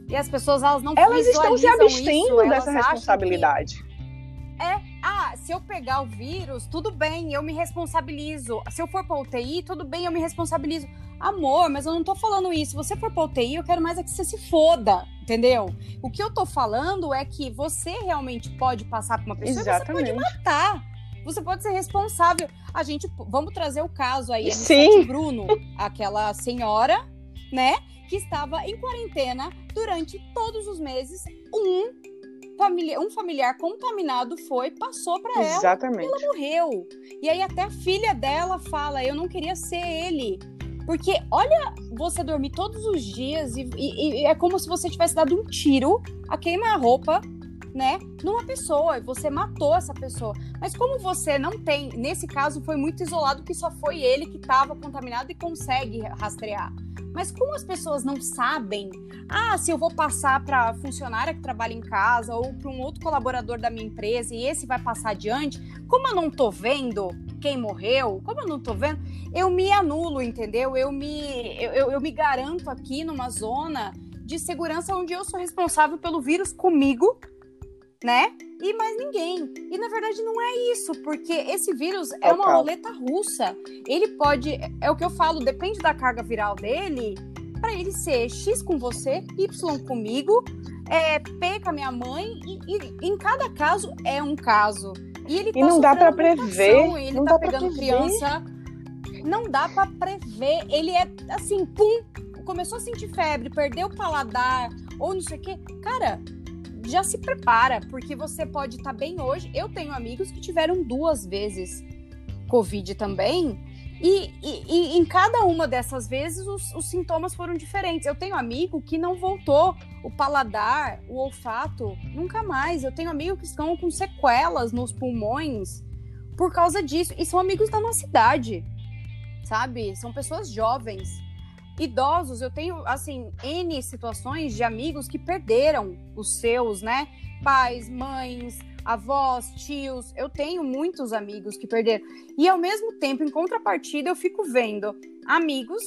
S1: E as pessoas elas não
S2: Elas estão se abstendo dessa responsabilidade.
S1: É, ah, se eu pegar o vírus, tudo bem, eu me responsabilizo. Se eu for para UTI, tudo bem, eu me responsabilizo. Amor, mas eu não tô falando isso. Se você for pra UTI, eu quero mais é que você se foda, entendeu? O que eu tô falando é que você realmente pode passar pra uma pessoa
S2: Exatamente.
S1: você pode matar. Você pode ser responsável. A gente, vamos trazer o caso aí,
S2: Sim.
S1: Bruno, aquela senhora, né, que estava em quarentena durante todos os meses. Um familiar, um familiar contaminado foi, passou para ela.
S2: Exatamente.
S1: E ela morreu. E aí até a filha dela fala: "Eu não queria ser ele". Porque olha, você dormir todos os dias e, e, e é como se você tivesse dado um tiro a queima-roupa né, numa pessoa, você matou essa pessoa. Mas como você não tem, nesse caso foi muito isolado que só foi ele que estava contaminado e consegue rastrear. Mas como as pessoas não sabem, ah, se eu vou passar para funcionária que trabalha em casa ou para um outro colaborador da minha empresa e esse vai passar adiante, como eu não tô vendo quem morreu, como eu não tô vendo, eu me anulo, entendeu? Eu me eu, eu me garanto aqui numa zona de segurança onde eu sou responsável pelo vírus comigo né? E mais ninguém. E na verdade não é isso, porque esse vírus é uma roleta russa. Ele pode, é o que eu falo, depende da carga viral dele, para ele ser X com você, Y comigo, é, P com a minha mãe, e, e em cada caso é um caso. E ele
S2: tá e não dá para prever.
S1: Ele
S2: não
S1: tá pegando criança. Não dá para prever. Ele é assim, pum, começou a sentir febre, perdeu o paladar, ou não sei o quê. Cara, já se prepara, porque você pode estar tá bem hoje. Eu tenho amigos que tiveram duas vezes Covid também. E, e, e em cada uma dessas vezes os, os, sintomas foram diferentes. Eu tenho amigo que não voltou o paladar, o olfato, nunca mais. Eu tenho amigos que estão com sequelas nos pulmões por causa disso. E são amigos da nossa idade, sabe? São pessoas jovens. Idosos, eu tenho, assim, N situações de amigos que perderam os seus, né? Pais, mães, avós, tios. Eu tenho muitos amigos que perderam. E ao mesmo tempo, em contrapartida, eu fico vendo amigos,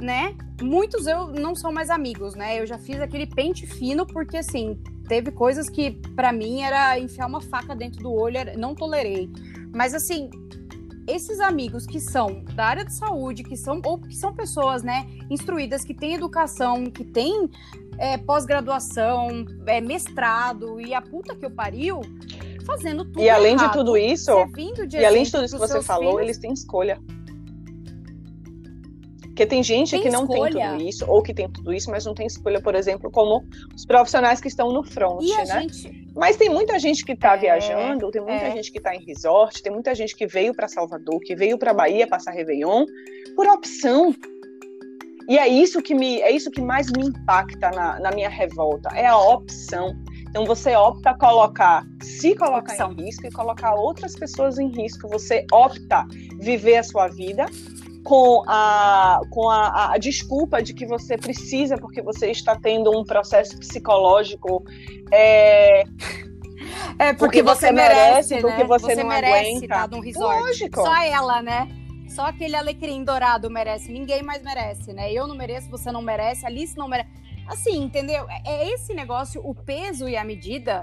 S1: né? Muitos eu não são mais amigos, né? Eu já fiz aquele pente fino porque assim, teve coisas que para mim era enfiar uma faca dentro do olho, não tolerei. Mas assim, esses amigos que são da área de saúde, que são ou que são pessoas, né, instruídas, que têm educação, que têm é, pós-graduação, é, mestrado e a puta que eu pariu, fazendo tudo
S2: E além
S1: errado,
S2: de tudo isso, e além de tudo isso que você falou, filhos, eles têm escolha. Porque tem gente tem que não escolha. tem tudo isso, ou que tem tudo isso, mas não tem escolha, por exemplo, como os profissionais que estão no front, né? Gente... Mas tem muita gente que está é, viajando, tem muita é. gente que está em resort, tem muita gente que veio para Salvador, que veio para Bahia passar Réveillon, por opção. E é isso que me, é isso que mais me impacta na, na minha revolta, é a opção. Então você opta colocar, se colocar opção. em risco e colocar outras pessoas em risco. Você opta viver a sua vida com a, com a, a, desculpa de que você precisa, porque você está tendo um processo psicológico. É,
S1: é porque, porque você, você, merece, porque né? você, você não merece aguenta. Num resort. Lógico. Só ela, né? Só aquele alecrim dourado merece. Ninguém mais merece, né? Eu não mereço, você não merece, Alice não merece. Assim, entendeu? É, é esse negócio, o peso e a medida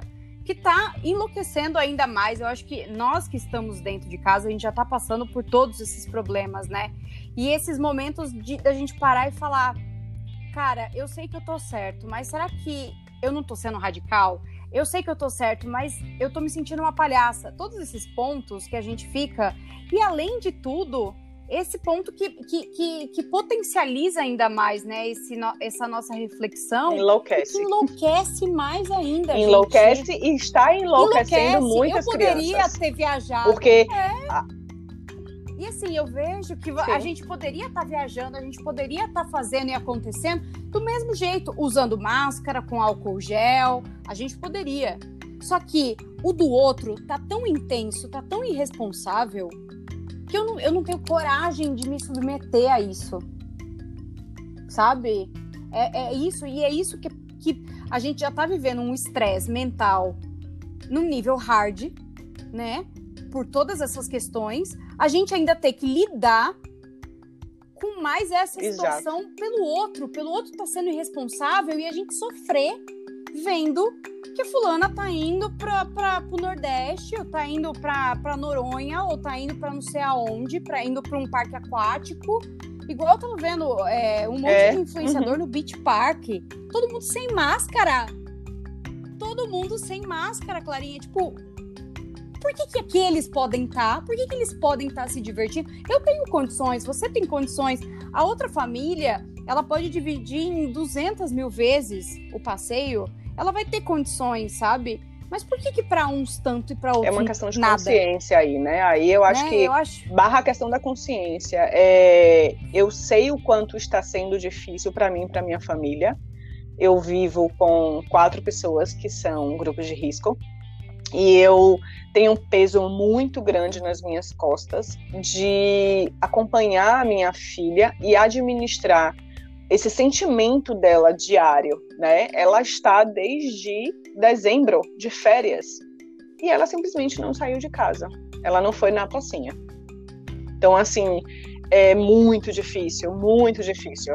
S1: que está enlouquecendo ainda mais. Eu acho que nós que estamos dentro de casa, a gente já está passando por todos esses problemas, né? E esses momentos da gente parar e falar, cara, eu sei que eu tô certo, mas será que eu não tô sendo radical? Eu sei que eu tô certo, mas eu tô me sentindo uma palhaça. Todos esses pontos que a gente fica. E além de tudo, esse ponto que, que, que, que, potencializa ainda mais, né, esse no, essa nossa reflexão.
S2: Enlouquece.
S1: enlouquece mais ainda.
S2: Enlouquece gente. e está enlouquecendo enlouquece. muitas crianças. Eu
S1: poderia
S2: crianças.
S1: ter viajado.
S2: Porque.
S1: É. E assim, eu vejo que Sim. a gente poderia estar tá viajando, a gente poderia estar tá fazendo e acontecendo do mesmo jeito, usando máscara, com álcool gel, a gente poderia. Só que o do outro tá tão intenso, tá tão irresponsável, que eu não, eu não tenho coragem de me submeter a isso. Sabe? É, é isso, e é isso que, que a gente já tá vivendo um estresse mental num nível hard, né? Por todas essas questões, a gente ainda tem que lidar com mais essa situação Exato. pelo outro, pelo outro tá sendo irresponsável e a gente sofrer vendo que fulana tá indo para pra, pro Nordeste, ou tá indo pra, pra Noronha, ou tá indo para não sei aonde, pra, indo para um parque aquático. Igual eu tava vendo é, um monte é. de influenciador uhum. no Beach Park. Todo mundo sem máscara. Todo mundo sem máscara, Clarinha. Tipo, por que, que aqueles podem estar? Tá? Por que, que eles podem estar tá se divertindo? Eu tenho condições, você tem condições. A outra família, ela pode dividir em 200 mil vezes o passeio ela vai ter condições, sabe? Mas por que que para uns tanto e para outros
S2: É uma questão de
S1: nada?
S2: consciência aí, né? Aí eu acho né? que eu acho... barra a questão da consciência. É... Eu sei o quanto está sendo difícil para mim e para minha família. Eu vivo com quatro pessoas que são grupos de risco e eu tenho um peso muito grande nas minhas costas de acompanhar a minha filha e administrar esse sentimento dela diário, né? Ela está desde dezembro de férias e ela simplesmente não saiu de casa. Ela não foi na pracinha. Então, assim, é muito difícil, muito difícil.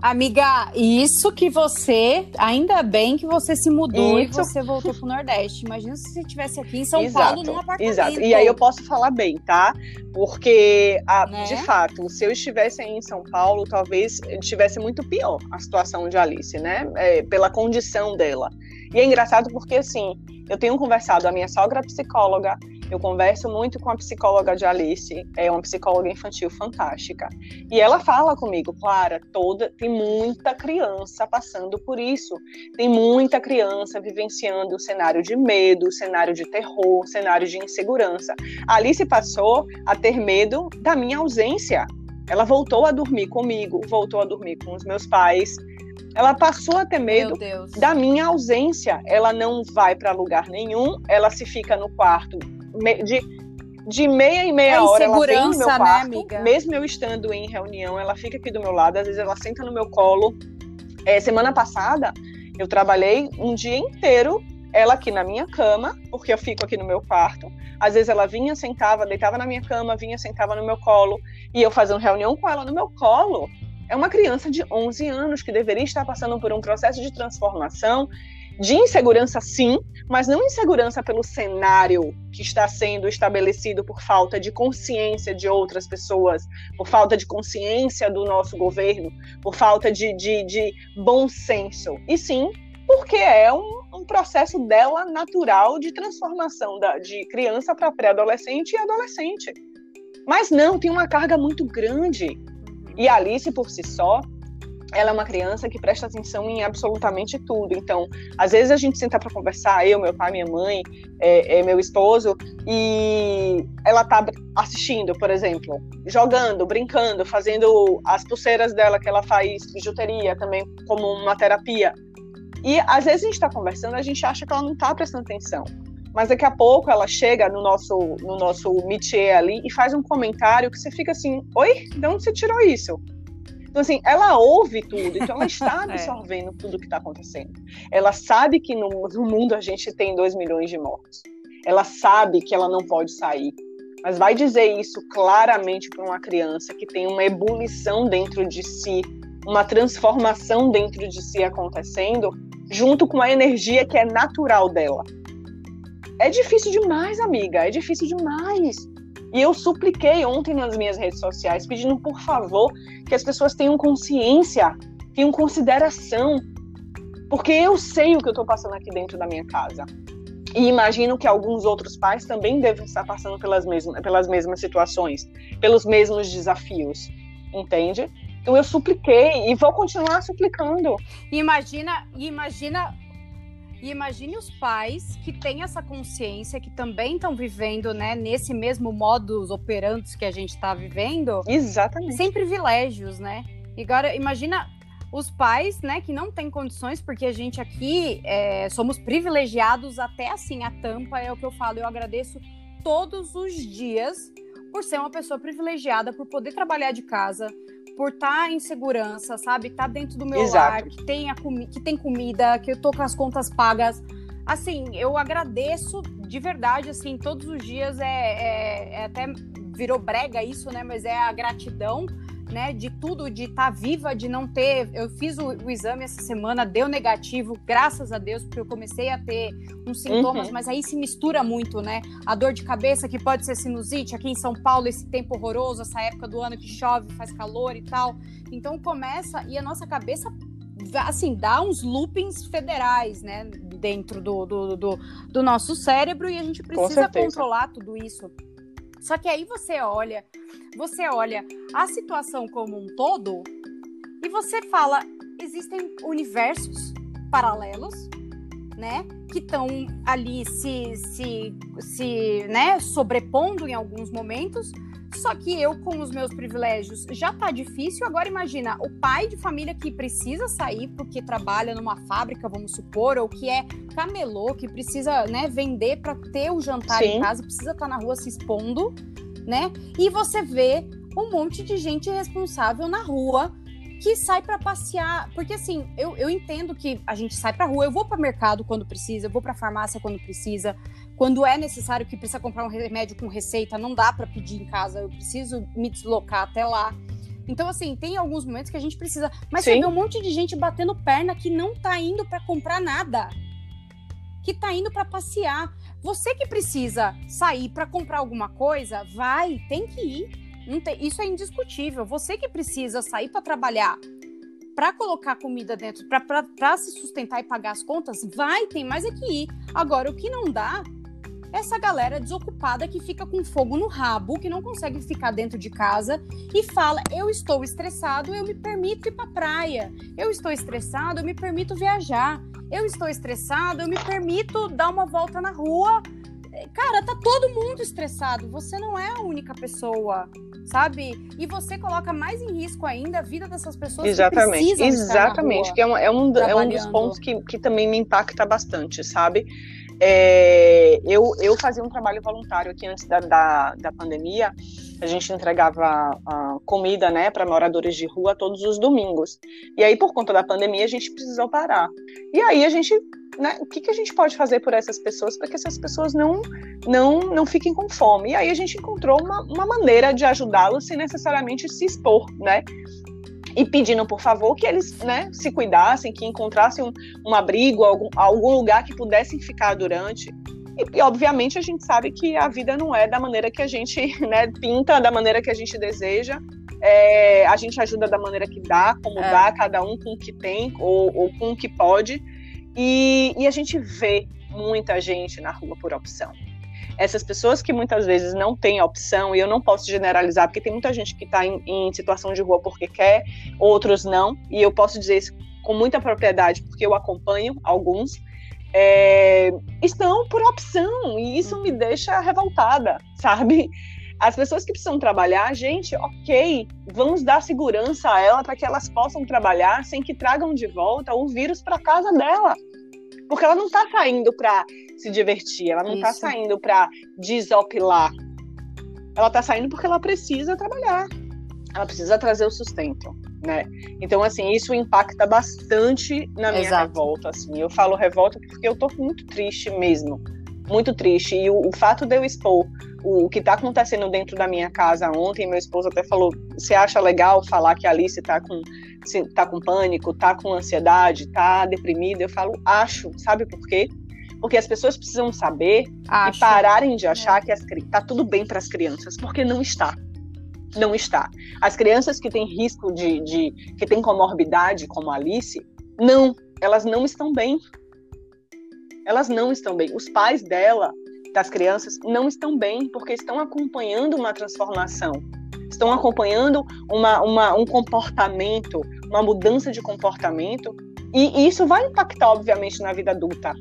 S1: Amiga, isso que você, ainda bem que você se mudou isso. e você voltou pro Nordeste. Imagina se você estivesse aqui em São exato, Paulo num apartamento.
S2: Exato. E aí eu posso falar bem, tá? Porque, a, né? de fato, se eu estivesse aí em São Paulo, talvez estivesse muito pior a situação de Alice, né? É, pela condição dela. E é engraçado porque, assim, eu tenho conversado, a minha sogra psicóloga, eu converso muito com a psicóloga de Alice, é uma psicóloga infantil fantástica. E ela fala comigo, Clara, toda tem muita criança passando por isso. Tem muita criança vivenciando o cenário de medo, o cenário de terror, o cenário de insegurança. A Alice passou a ter medo da minha ausência. Ela voltou a dormir comigo, voltou a dormir com os meus pais. Ela passou a ter medo da minha ausência. Ela não vai para lugar nenhum, ela se fica no quarto de, de meia em meia é hora ela vem no meu né, quarto, né, mesmo eu estando em reunião, ela fica aqui do meu lado, às vezes ela senta no meu colo. É, semana passada, eu trabalhei um dia inteiro ela aqui na minha cama, porque eu fico aqui no meu quarto. Às vezes ela vinha, sentava, deitava na minha cama, vinha, sentava no meu colo, e eu fazendo reunião com ela no meu colo. É uma criança de 11 anos que deveria estar passando por um processo de transformação de insegurança, sim, mas não insegurança pelo cenário que está sendo estabelecido por falta de consciência de outras pessoas, por falta de consciência do nosso governo, por falta de, de, de bom senso, e sim porque é um, um processo dela natural de transformação da, de criança para pré-adolescente e adolescente. Mas não, tem uma carga muito grande. E Alice, por si só, ela é uma criança que presta atenção em absolutamente tudo. Então, às vezes a gente senta para conversar, eu, meu pai, minha mãe, é, é, meu esposo, e ela tá assistindo, por exemplo, jogando, brincando, fazendo as pulseiras dela que ela faz bijuteria também como uma terapia. E às vezes a gente está conversando, a gente acha que ela não está prestando atenção. Mas daqui a pouco ela chega no nosso, no nosso ali e faz um comentário que você fica assim: Oi, de onde você tirou isso? Então, assim, ela ouve tudo, então ela está [laughs] é. absorvendo é. tudo que está acontecendo. Ela sabe que no, no mundo a gente tem 2 milhões de mortos. Ela sabe que ela não pode sair. Mas vai dizer isso claramente para uma criança que tem uma ebulição dentro de si, uma transformação dentro de si acontecendo, junto com a energia que é natural dela. É difícil demais, amiga, é difícil demais. E eu supliquei ontem nas minhas redes sociais, pedindo por favor que as pessoas tenham consciência, tenham consideração, porque eu sei o que eu estou passando aqui dentro da minha casa. E imagino que alguns outros pais também devem estar passando pelas mesmas, pelas mesmas situações, pelos mesmos desafios, entende? Então eu supliquei e vou continuar suplicando.
S1: Imagina, imagina e imagine os pais que têm essa consciência, que também estão vivendo, né, nesse mesmo modus operandi que a gente está vivendo.
S2: Exatamente.
S1: Sem privilégios, né? E agora, imagina os pais, né, que não têm condições, porque a gente aqui é, somos privilegiados até assim, a tampa é o que eu falo, eu agradeço todos os dias por ser uma pessoa privilegiada, por poder trabalhar de casa, por estar tá em segurança, sabe? Tá dentro do meu Exato. lar, que tem, a que tem comida, que eu tô com as contas pagas. Assim, eu agradeço de verdade, assim, todos os dias é, é, é até virou brega isso, né? Mas é a gratidão né, de tudo, de estar tá viva, de não ter. Eu fiz o, o, exame essa semana, deu negativo, graças a Deus, porque eu comecei a ter uns sintomas, uhum. mas aí se mistura muito, né? A dor de cabeça, que pode ser sinusite, aqui em São Paulo, esse tempo horroroso, essa época do ano que chove, faz calor e tal. Então começa, e a nossa cabeça assim, dá uns loopings federais, né, dentro do, do, do, do nosso cérebro e a gente precisa controlar tudo isso. Só que aí você olha, você olha a situação como um todo e você fala, existem universos paralelos, né, que estão ali se, se, se, né, sobrepondo em alguns momentos, só que eu, com os meus privilégios, já tá difícil. Agora imagina o pai de família que precisa sair porque trabalha numa fábrica, vamos supor, ou que é camelô, que precisa, né, vender para ter o jantar Sim. em casa, precisa estar tá na rua se expondo, né? E você vê um monte de gente responsável na rua que sai para passear, porque assim, eu, eu entendo que a gente sai para rua, eu vou para mercado quando precisa, eu vou para farmácia quando precisa, quando é necessário que precisa comprar um remédio com receita, não dá para pedir em casa, eu preciso me deslocar até lá. Então, assim, tem alguns momentos que a gente precisa. Mas Sim. você vê um monte de gente batendo perna que não tá indo para comprar nada. Que tá indo para passear. Você que precisa sair para comprar alguma coisa, vai, tem que ir. Tem, isso é indiscutível. Você que precisa sair para trabalhar, para colocar comida dentro, para se sustentar e pagar as contas, vai, tem mais é que ir. Agora, o que não dá essa galera desocupada que fica com fogo no rabo, que não consegue ficar dentro de casa e fala: eu estou estressado, eu me permito ir para praia. Eu estou estressado, eu me permito viajar. Eu estou estressado, eu me permito dar uma volta na rua. Cara, tá todo mundo estressado. Você não é a única pessoa, sabe? E você coloca mais em risco ainda a vida dessas pessoas
S2: Exatamente.
S1: que
S2: Exatamente, que é um, é, um, é um dos pontos que, que também me impacta bastante, sabe? É, eu, eu fazia um trabalho voluntário aqui antes da, da, da pandemia. A gente entregava uh, comida né, para moradores de rua todos os domingos. E aí, por conta da pandemia, a gente precisou parar. E aí, a gente. Né, o que, que a gente pode fazer por essas pessoas para que essas pessoas não, não, não fiquem com fome? E aí, a gente encontrou uma, uma maneira de ajudá-los sem necessariamente se expor, né? E pedindo, por favor, que eles né, se cuidassem, que encontrassem um, um abrigo, algum, algum lugar que pudessem ficar durante. E, e, obviamente, a gente sabe que a vida não é da maneira que a gente [laughs] né, pinta, da maneira que a gente deseja. É, a gente ajuda da maneira que dá, como é. dá, cada um com o que tem ou, ou com o que pode. E, e a gente vê muita gente na rua por opção essas pessoas que muitas vezes não têm opção, e eu não posso generalizar, porque tem muita gente que está em, em, situação de rua porque quer, outros não, e eu posso dizer isso com muita propriedade, porque eu acompanho alguns, é, estão por opção, e isso me deixa revoltada, sabe? As pessoas que precisam trabalhar, gente, ok, vamos dar segurança a ela para que elas possam trabalhar sem que tragam de volta o vírus para casa dela. Porque ela não está saindo para se divertir, ela não está saindo para desopilar. Ela está saindo porque ela precisa trabalhar. Ela precisa trazer o sustento, né? Então, assim, isso impacta bastante na minha Exato. revolta, assim. Eu falo revolta porque eu tô muito triste mesmo. Muito triste. E o, o fato de eu expor o, o que está acontecendo dentro da minha casa ontem, meu esposo até falou: você acha legal falar que a Alice está com, tá com pânico, está com ansiedade, está deprimida? Eu falo, acho. Sabe por quê? Porque as pessoas precisam saber Acho. e pararem de achar é. que as, tá tudo bem para as crianças, porque não está. Não está. As crianças que têm risco de, de. que têm comorbidade, como a Alice, não. Elas não estão bem. Elas não estão bem. Os pais dela, das crianças, não estão bem, porque estão acompanhando uma transformação estão acompanhando uma, uma, um comportamento, uma mudança de comportamento, e, e isso vai impactar, obviamente, na vida adulta.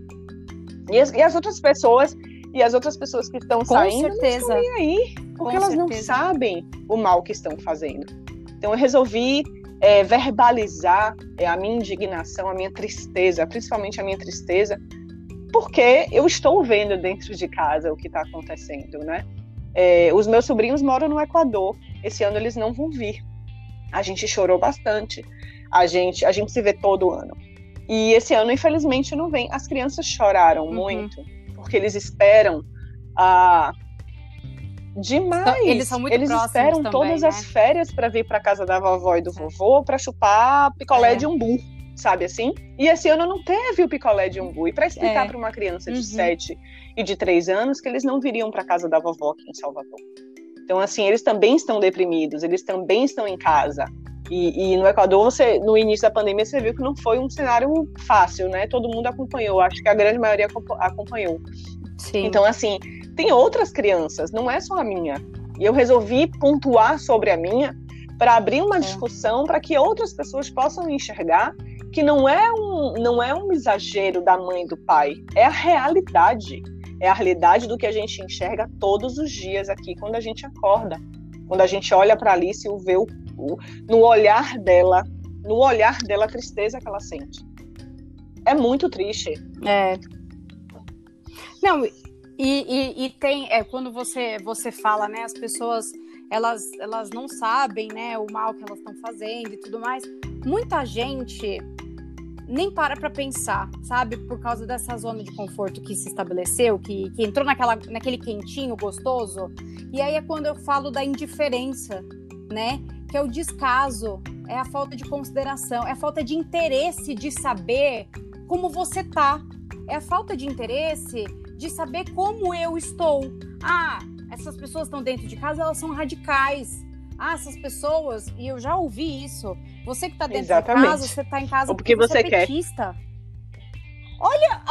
S2: E as, e as outras pessoas e as outras pessoas que estão Com saindo certeza. não estão nem aí, porque Com elas certeza. não sabem o mal que estão fazendo. Então eu resolvi é, verbalizar é, a minha indignação, a minha tristeza, principalmente a minha tristeza, porque eu estou vendo dentro de casa o que está acontecendo, né? É, os meus sobrinhos moram no Equador. Esse ano eles não vão vir. A gente chorou bastante. A gente, a gente se vê todo ano. E esse ano, infelizmente, não vem. As crianças choraram uhum. muito, porque eles esperam a. Demais!
S1: Eles são muito
S2: Eles esperam
S1: também,
S2: todas
S1: né?
S2: as férias para vir para casa da vovó e do vovô para chupar picolé é. de umbu, sabe assim? E esse ano não teve o picolé de umbu. E para explicar é. para uma criança de uhum. 7 e de 3 anos que eles não viriam para casa da vovó aqui em Salvador. Então, assim, eles também estão deprimidos, eles também estão em casa. E, e, no Equador, você, no início da pandemia, você viu que não foi um cenário fácil, né? Todo mundo acompanhou, acho que a grande maioria acompanhou. Sim. Então, assim, tem outras crianças, não é só a minha. E eu resolvi pontuar sobre a minha para abrir uma é. discussão para que outras pessoas possam enxergar que não é um não é um exagero da mãe e do pai, é a realidade. É a realidade do que a gente enxerga todos os dias aqui quando a gente acorda. Quando a gente olha para Alice e vê o no olhar dela, no olhar dela a tristeza que ela sente. É muito triste.
S1: É. Não, e, e, e tem, é, quando você, você fala, né, as pessoas, elas, elas não sabem, né, o mal que elas estão fazendo e tudo mais. Muita gente nem para para pensar, sabe? Por causa dessa zona de conforto que se estabeleceu, que, que entrou naquela, naquele quentinho gostoso. E aí é quando eu falo da indiferença, né? que é o descaso, é a falta de consideração, é a falta de interesse de saber como você tá, é a falta de interesse de saber como eu estou. Ah, essas pessoas estão dentro de casa, elas são radicais. Ah, essas pessoas, e eu já ouvi isso. Você que está dentro Exatamente. de casa, você está em casa
S2: porque, porque você, você é
S1: petista. Olha,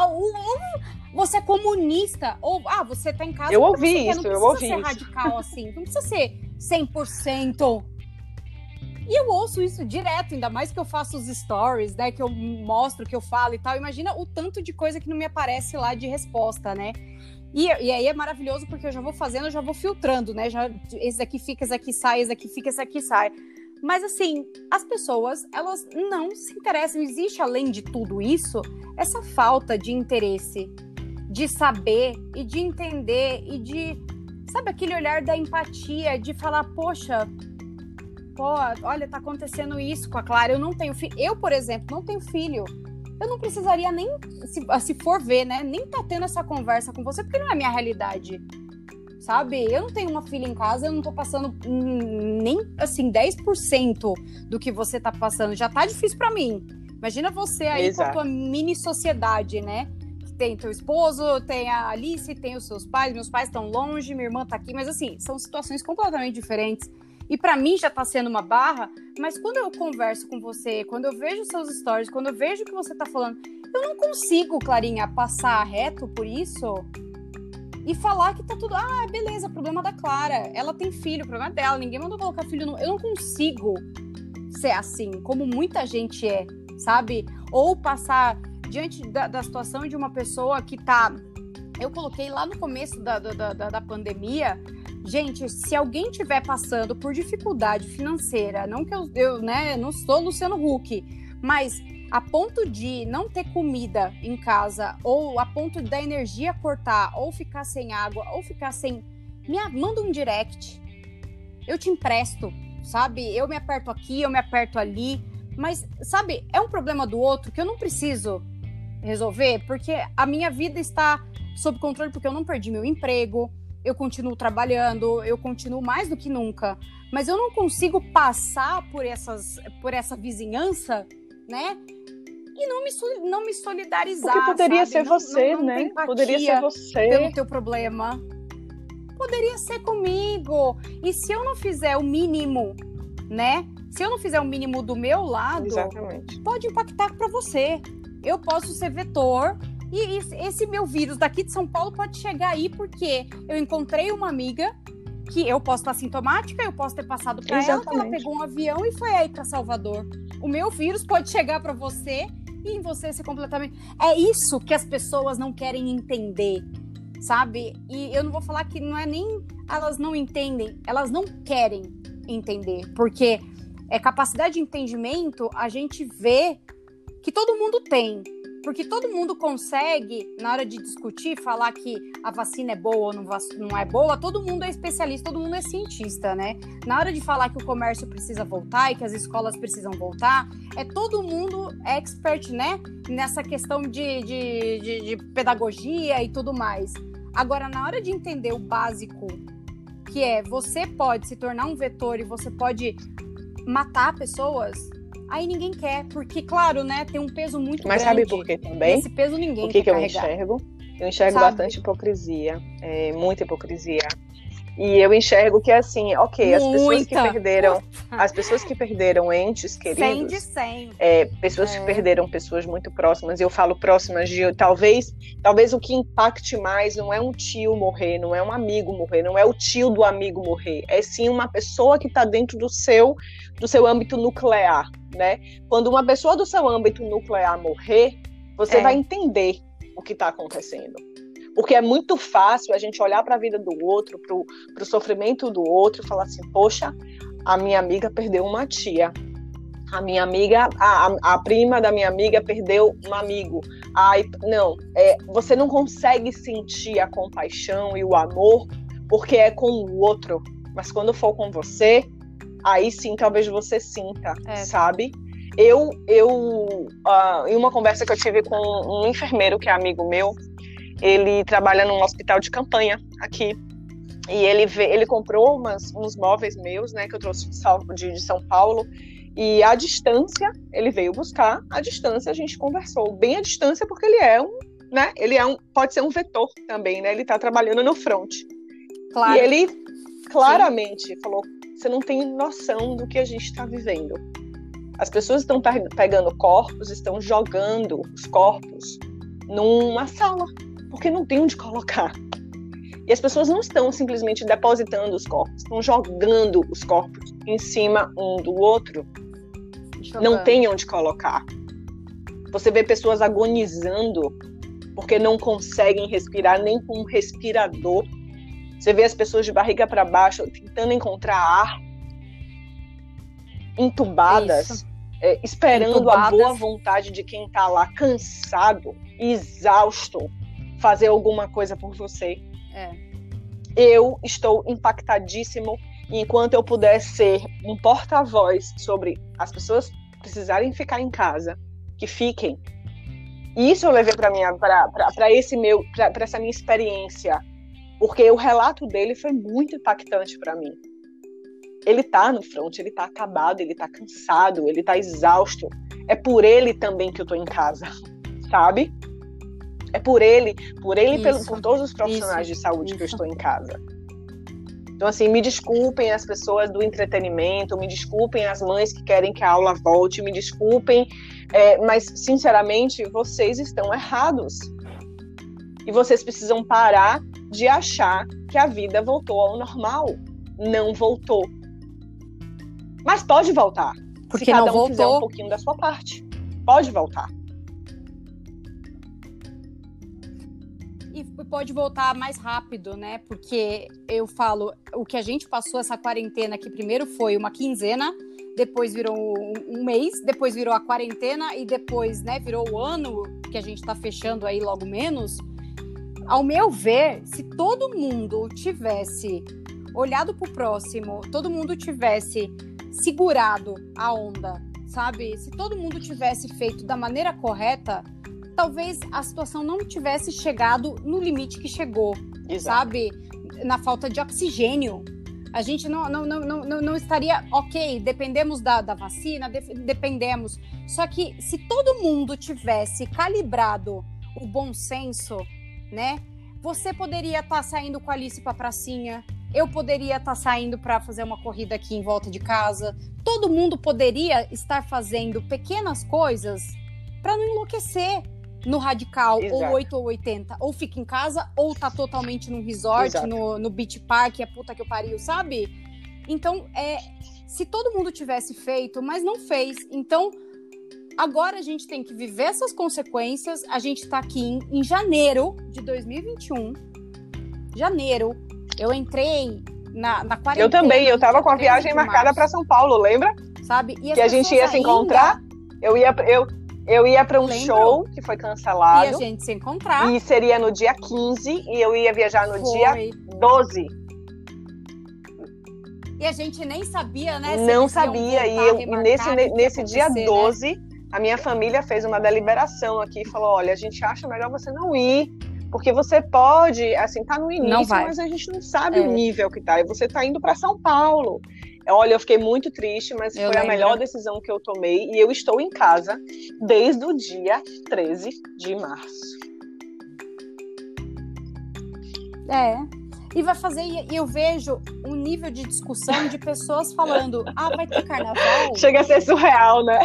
S1: você é comunista. Ou, ah, você está em casa.
S2: Eu ouvi isso, eu ouvi
S1: isso. Não precisa ser radical assim. Não precisa ser 100%. E eu ouço isso direto, ainda mais que eu faço os stories, né? Que eu mostro, que eu falo e tal. Imagina o tanto de coisa que não me aparece lá de resposta, né? E, e aí é maravilhoso porque eu já vou fazendo, eu já vou filtrando, né? Já, esse aqui fica, esse aqui sai, esse aqui fica, esse aqui sai. Mas assim, as pessoas, elas não se interessam. Existe, além de tudo isso, essa falta de interesse, de saber e de entender e de. Sabe aquele olhar da empatia, de falar, poxa, pô, olha, tá acontecendo isso com a Clara, eu não tenho filho. Eu, por exemplo, não tenho filho. Eu não precisaria nem, se, se for ver, né, nem tá tendo essa conversa com você, porque não é minha realidade. sabe? Eu não tenho uma filha em casa, eu não tô passando nem, assim, 10% do que você tá passando. Já tá difícil para mim. Imagina você aí Exato. com a tua mini sociedade, né? Tem teu esposo, tem a Alice, tem os seus pais. Meus pais estão longe, minha irmã tá aqui. Mas, assim, são situações completamente diferentes. E para mim já tá sendo uma barra, mas quando eu converso com você, quando eu vejo seus stories, quando eu vejo o que você tá falando, eu não consigo, Clarinha, passar reto por isso e falar que tá tudo. Ah, beleza, problema da Clara. Ela tem filho, problema dela. Ninguém mandou colocar filho no. Eu não consigo ser assim, como muita gente é, sabe? Ou passar diante da, da situação de uma pessoa que tá. Eu coloquei lá no começo da, da, da, da pandemia. Gente, se alguém tiver passando por dificuldade financeira, não que eu, eu né, não sou Luciano Huck, mas a ponto de não ter comida em casa, ou a ponto da energia cortar, ou ficar sem água, ou ficar sem. Me manda um direct. Eu te empresto, sabe? Eu me aperto aqui, eu me aperto ali. Mas, sabe, é um problema do outro que eu não preciso resolver, porque a minha vida está sob controle, porque eu não perdi meu emprego, eu continuo trabalhando, eu continuo mais do que nunca. Mas eu não consigo passar por, essas, por essa vizinhança, né? e não me, não me solidarizar.
S2: Porque poderia
S1: sabe?
S2: ser você, não, não né? Poderia ser você.
S1: Pelo teu problema. Poderia ser comigo. E se eu não fizer o mínimo, né? Se eu não fizer o mínimo do meu lado,
S2: Exatamente.
S1: pode impactar para você. Eu posso ser vetor e esse meu vírus daqui de São Paulo pode chegar aí porque eu encontrei uma amiga que eu posso estar sintomática, eu posso ter passado para ela, que ela pegou um avião e foi aí para Salvador. O meu vírus pode chegar para você e em você ser completamente. É isso que as pessoas não querem entender, sabe? E eu não vou falar que não é nem elas não entendem, elas não querem entender, porque é capacidade de entendimento a gente vê que todo mundo tem, porque todo mundo consegue, na hora de discutir, falar que a vacina é boa ou não é boa, todo mundo é especialista, todo mundo é cientista, né? Na hora de falar que o comércio precisa voltar e que as escolas precisam voltar, é todo mundo expert, né? Nessa questão de, de, de, de pedagogia e tudo mais. Agora, na hora de entender o básico, que é você pode se tornar um vetor e você pode matar pessoas, aí ninguém quer, porque, claro, né, tem um peso muito
S2: Mas
S1: grande.
S2: Mas sabe por que também?
S1: Esse peso ninguém
S2: o que
S1: quer
S2: que eu enxergo? Eu enxergo sabe? bastante hipocrisia, é, muita hipocrisia. E eu enxergo que assim, ok, as pessoas que perderam, as pessoas que perderam entes queridos, 100
S1: de 100.
S2: É, pessoas é. que perderam pessoas muito próximas, e eu falo próximas de talvez, talvez o que impacte mais não é um tio morrer, não é um amigo morrer, não é o tio do amigo morrer, é sim uma pessoa que está dentro do seu, do seu âmbito nuclear, né? Quando uma pessoa do seu âmbito nuclear morrer, você é. vai entender o que está acontecendo. Porque é muito fácil a gente olhar para a vida do outro, para o sofrimento do outro e falar assim: poxa, a minha amiga perdeu uma tia. A minha amiga, a, a prima da minha amiga perdeu um amigo. Ai, não, é, você não consegue sentir a compaixão e o amor porque é com o outro. Mas quando for com você, aí sim talvez você sinta, é. sabe? Eu, eu uh, em uma conversa que eu tive com um enfermeiro que é amigo meu, ele trabalha num hospital de campanha aqui. E ele, vê, ele comprou umas, uns móveis meus, né, que eu trouxe de, de São Paulo. E à distância, ele veio buscar, à distância a gente conversou. Bem à distância, porque ele é um, né? Ele é um, pode ser um vetor também, né? Ele está trabalhando no front. Claro. E ele claramente Sim. falou: você não tem noção do que a gente está vivendo. As pessoas estão pegando corpos, estão jogando os corpos numa sala porque não tem onde colocar. E as pessoas não estão simplesmente depositando os corpos, estão jogando os corpos em cima um do outro. Jogando. Não tem onde colocar. Você vê pessoas agonizando porque não conseguem respirar nem com um respirador. Você vê as pessoas de barriga para baixo tentando encontrar ar, entubadas, é, esperando entubadas. a boa vontade de quem está lá cansado, exausto, fazer alguma coisa por você.
S1: É.
S2: Eu estou impactadíssimo e enquanto eu puder ser um porta-voz sobre as pessoas precisarem ficar em casa, que fiquem. Isso eu levei para minha para esse meu para essa minha experiência Porque o relato dele foi muito impactante para mim. Ele tá no front, ele tá acabado, ele tá cansado, ele tá exausto. É por ele também que eu tô em casa, [laughs] sabe? É por ele, por ele e pelo, por todos os profissionais isso, de saúde isso. que eu estou em casa. Então, assim, me desculpem as pessoas do entretenimento, me desculpem as mães que querem que a aula volte, me desculpem, é, mas, sinceramente, vocês estão errados. E vocês precisam parar de achar que a vida voltou ao normal. Não voltou. Mas pode voltar.
S1: Porque
S2: se cada
S1: não
S2: um
S1: voltou.
S2: fizer um pouquinho da sua parte. Pode voltar.
S1: E pode voltar mais rápido, né? Porque eu falo, o que a gente passou essa quarentena que primeiro foi uma quinzena, depois virou um, mês, depois virou a quarentena e depois, né, virou o ano que a gente tá fechando aí logo menos. Ao meu ver, se todo mundo tivesse olhado pro próximo, todo mundo tivesse segurado a onda, sabe? Se todo mundo tivesse feito da maneira correta, talvez a situação não tivesse chegado no limite que chegou, Exato. sabe? Na falta de oxigênio. A gente não, não, não, não, não estaria, ok, dependemos da, da vacina, de, dependemos. Só que se todo mundo tivesse calibrado o bom senso, né? Você poderia estar tá saindo com a Alice pra pracinha, eu poderia estar tá saindo para fazer uma corrida aqui em volta de casa. Todo mundo poderia estar fazendo pequenas coisas para não enlouquecer no radical, Exato. ou 8 ou 80, ou fica em casa, ou tá totalmente num resort, no, no beach park, a puta que eu pariu, sabe? Então, é, se todo mundo tivesse feito, mas não fez, então agora a gente tem que viver essas consequências. A gente tá aqui em, em janeiro de 2021. Janeiro, eu entrei na, na quarentena.
S2: Eu também, eu tava com a viagem marcada para São Paulo, lembra?
S1: Sabe?
S2: que a gente ia ainda... se encontrar. Eu ia, eu, eu ia para um Lembro. show que foi cancelado.
S1: E a gente se encontrar.
S2: E seria no dia 15 e eu ia viajar no foi. dia 12.
S1: E a gente nem sabia, né?
S2: Não sabia. E, eu, e nesse, nesse dia né? 12, a minha família fez uma deliberação aqui e falou: olha, a gente acha melhor você não ir. Porque você pode, assim, tá no início, mas a gente não sabe é. o nível que tá. E você tá indo para São Paulo. Olha, eu fiquei muito triste, mas eu foi lembro. a melhor decisão que eu tomei e eu estou em casa desde o dia 13 de março.
S1: É. E vai fazer, e eu vejo um nível de discussão de pessoas falando: ah, vai ter carnaval?
S2: Chega a ser surreal, né?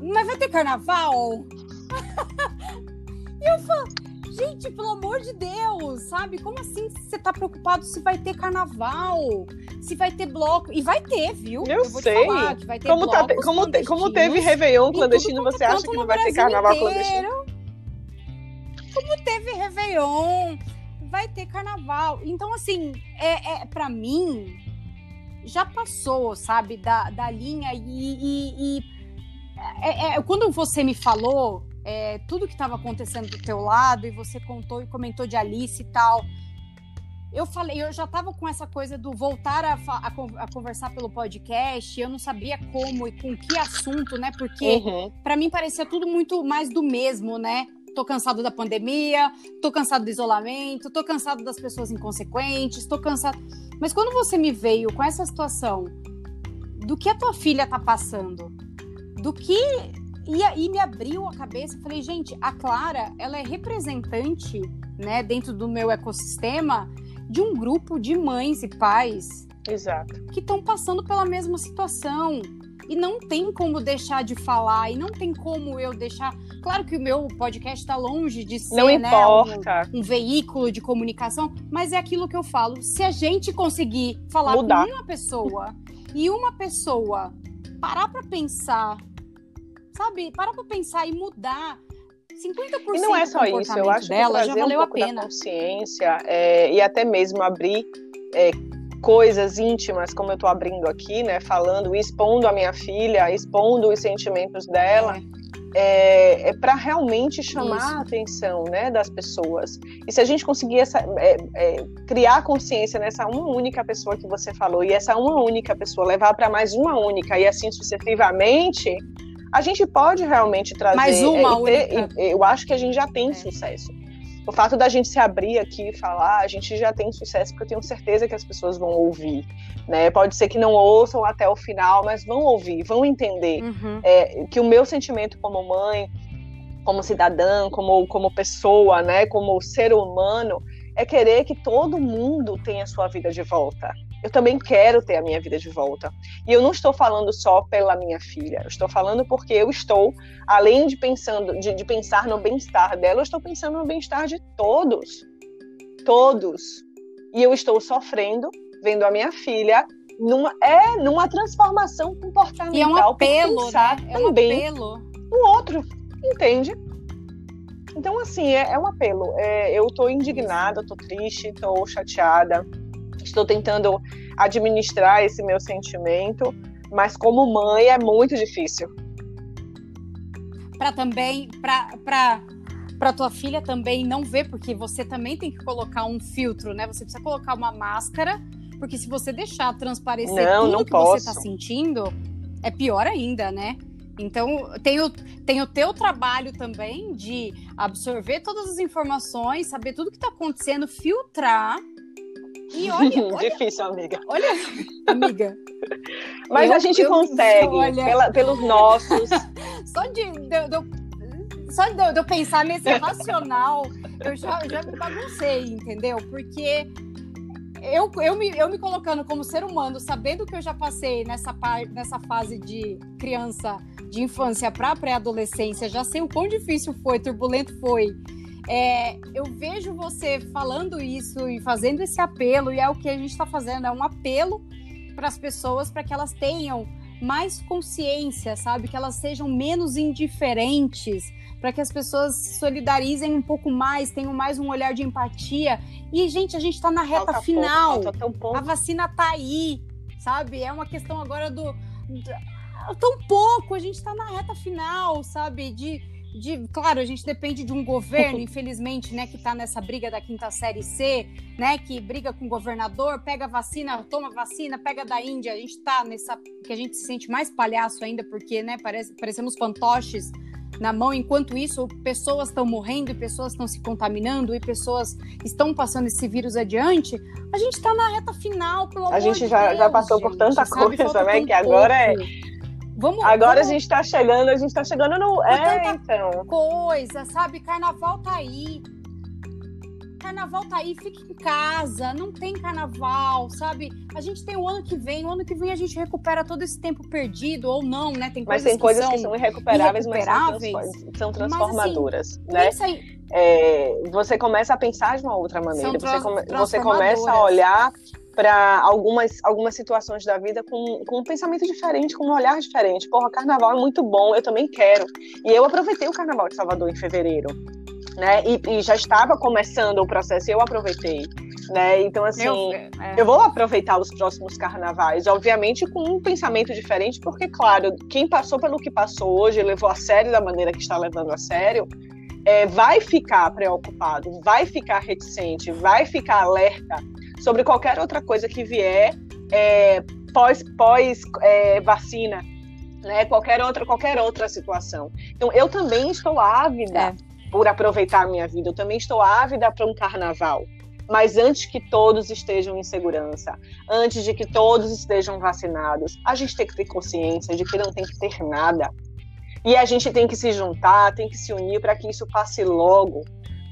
S1: mas vai ter carnaval? e eu falo, Gente, pelo amor de Deus, sabe? Como assim você tá preocupado se vai ter carnaval? Se vai ter bloco? E vai ter, viu?
S2: Eu, Eu sei. como, tá, como, te, como teve Réveillon clandestino, você acha que não vai ter carnaval inteiro. clandestino?
S1: Como teve Réveillon, vai ter carnaval. Então, assim, é, é para mim, já passou, sabe, da, da linha e, e, e é, é, quando você me falou é, tudo que estava acontecendo do teu lado e você contou e comentou de Alice e tal. Eu falei, eu já estava com essa coisa do voltar a, a, a, conversar pelo podcast, eu não sabia como e com que assunto, né? Porque uhum. para mim parecia tudo muito mais do mesmo, né? Tô cansado da pandemia, tô cansado do isolamento, tô cansado das pessoas inconsequentes, tô cansado. Mas quando você me veio com essa situação do que a tua filha tá passando, do que e aí me abriu a cabeça, falei, gente, a Clara, ela é representante, né, dentro do meu ecossistema, de um grupo de mães e pais
S2: Exato.
S1: que estão passando pela mesma situação. E não tem como deixar de falar, e não tem como eu deixar. Claro que o meu podcast está longe de ser
S2: não
S1: né,
S2: importa.
S1: Um, um, veículo de comunicação, mas é aquilo que eu falo. Se a gente conseguir falar
S2: Mudar.
S1: com uma pessoa [laughs] e uma pessoa parar para pensar sabe, para pra pensar e mudar 50%
S2: e não é só isso, eu acho
S1: dela
S2: que
S1: já valeu
S2: um
S1: a pena.
S2: Da consciência é, e até mesmo abrir é, coisas íntimas, como eu estou abrindo aqui, né, falando, expondo a minha filha, expondo os sentimentos dela. É. É, é para realmente chamar Isso. a atenção né, das pessoas. E se a gente conseguir essa, é, é, criar consciência nessa uma única pessoa que você falou, e essa uma única pessoa levar para mais uma única, e assim sucessivamente, a gente pode realmente trazer.
S1: Mais uma
S2: é, ter, eu acho que a gente já tem é. sucesso. O fato da gente se abrir aqui e falar, a gente já tem sucesso, porque eu tenho certeza que as pessoas vão ouvir. Né? Pode ser que não ouçam até o final, mas vão ouvir, vão entender uhum. é, que o meu sentimento como mãe, como cidadã, como, como pessoa, né, como ser humano, é querer que todo mundo tenha sua vida de volta. Eu também quero ter a minha vida de volta. E eu não estou falando só pela minha filha. Eu estou falando porque eu estou, além de pensando, de, de pensar no bem-estar dela, eu estou pensando no bem-estar de todos, todos. E eu estou sofrendo vendo a minha filha numa é numa transformação comportamental. E
S1: é um apelo,
S2: pensar
S1: né? É um
S2: também
S1: apelo.
S2: no outro, entende? Então, assim, é, é um apelo. É, eu estou indignada, estou triste, estou chateada, estou tentando administrar esse meu sentimento, mas como mãe é muito difícil.
S1: Para também, para para tua filha também não ver, porque você também tem que colocar um filtro, né? Você precisa colocar uma máscara, porque se você deixar transparecer não, tudo não que posso. você está sentindo, é pior ainda, né? Então, tem o, tem o teu trabalho também de absorver todas as informações, saber tudo que está acontecendo, filtrar. E olha, [laughs] olha,
S2: Difícil, amiga.
S1: Olha, amiga.
S2: Mas eu, a gente eu, consegue, olha... pela, pelos nossos. [laughs]
S1: Só de, de, de só de, eu pensar nesse [laughs] racional, eu já, já me baguncei, entendeu? Porque eu, eu, me, eu me colocando como ser humano, sabendo que eu já passei nessa, nessa fase de criança, de infância para pré-adolescência, já sei o quão difícil foi, turbulento foi. É, eu vejo você falando isso e fazendo esse apelo, e é o que a gente está fazendo, é um apelo para as pessoas para que elas tenham mais consciência, sabe? Que elas sejam menos indiferentes para que as pessoas se solidarizem um pouco mais, tenham mais um olhar de empatia. E, gente, a gente está na reta falta final. Pouco, falta pouco. A vacina está aí, sabe? É uma questão agora do. Tão pouco, a gente está na reta final, sabe? De, de, claro, a gente depende de um governo, [laughs] infelizmente, né, que está nessa briga da quinta série C, né, que briga com o governador, pega vacina, toma vacina, pega da Índia. A gente está nessa que a gente se sente mais palhaço ainda, porque, né, parece, parecemos fantoches na mão. Enquanto isso, pessoas estão morrendo e pessoas estão se contaminando e pessoas estão passando esse vírus adiante. A gente está na reta final, pelo
S2: A gente já, Deus, já passou gente, por tanta sabe? coisa, né? Que agora é. Vamos, Agora vamos... a gente está chegando, a gente está chegando no. É, então.
S1: Coisa, sabe? Carnaval tá aí carnaval tá aí, fique em casa, não tem carnaval, sabe? A gente tem o ano que vem, o ano que vem a gente recupera todo esse tempo perdido, ou não, né?
S2: Tem mas tem coisas que são irrecuperáveis, irrecuperáveis mas são, são transformadoras, mas, assim, né? É, você começa a pensar de uma outra maneira, você, come, você começa a olhar para algumas, algumas situações da vida com, com um pensamento diferente, com um olhar diferente. Porra, carnaval é muito bom, eu também quero. E eu aproveitei o carnaval de Salvador em fevereiro né? E, e, já estava começando o processo e eu aproveitei, né? Então, assim, eu, é. eu, vou aproveitar os próximos carnavais, obviamente com um pensamento diferente, porque, claro, quem passou pelo que passou hoje, levou a sério da maneira que está levando a sério, é, vai ficar preocupado, vai ficar reticente, vai ficar alerta sobre qualquer outra coisa que vier é, pós, pós é, vacina, né? Qualquer outra, qualquer outra situação. Então, eu também estou ávida é por aproveitar a minha vida. Eu também estou ávida para um carnaval. Mas antes que todos estejam em segurança, antes de que todos estejam vacinados, a gente tem que ter consciência de que não tem que ter nada. E a gente tem que se juntar, tem que se unir para que isso passe logo.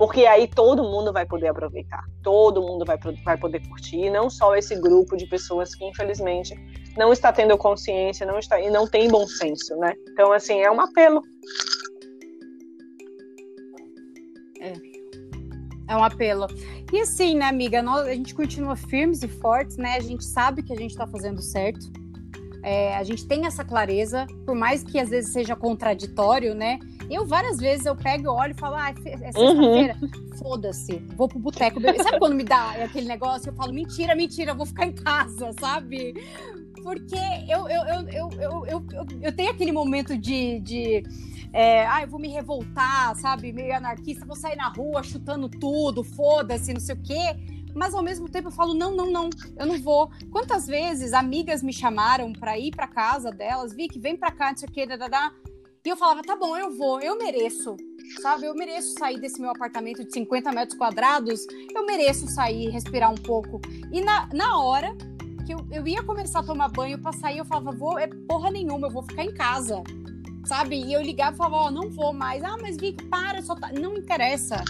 S2: Porque aí todo mundo vai poder aproveitar, todo mundo vai, vai poder curtir, e não só esse grupo de pessoas que, infelizmente, não está tendo consciência não está, e não tem bom senso, né? Então, assim, é um apelo
S1: é. É um apelo. E assim, né, amiga, nós, a gente continua firmes e fortes, né? A gente sabe que a gente tá fazendo certo. É, a gente tem essa clareza, por mais que às vezes seja contraditório, né? Eu várias vezes eu pego, olho e falo, ah, é sexta-feira, uhum. foda-se, vou pro boteco. Sabe quando me dá aquele negócio? Eu falo, mentira, mentira, eu vou ficar em casa, sabe? Porque eu, eu, eu, eu, eu, eu, eu, tenho aquele momento de, de é, ah, eu vou me revoltar, sabe? Meio anarquista, vou sair na rua chutando tudo, foda-se, não sei o quê. Mas ao mesmo tempo eu falo, não, não, não, eu não vou. Quantas vezes amigas me chamaram para ir para casa delas, vi que vem para cá, não sei o quê, dadadá. E eu falava, tá bom, eu vou, eu mereço. sabe? Eu mereço sair desse meu apartamento de 50 metros quadrados, eu mereço sair, respirar um pouco. E na, na hora que eu, eu ia começar a tomar banho pra sair, eu falava, vou, é porra nenhuma, eu vou ficar em casa, sabe? E eu ligava e falava, ó, oh, não vou mais. Ah, mas Vic, para, só tá... Não interessa,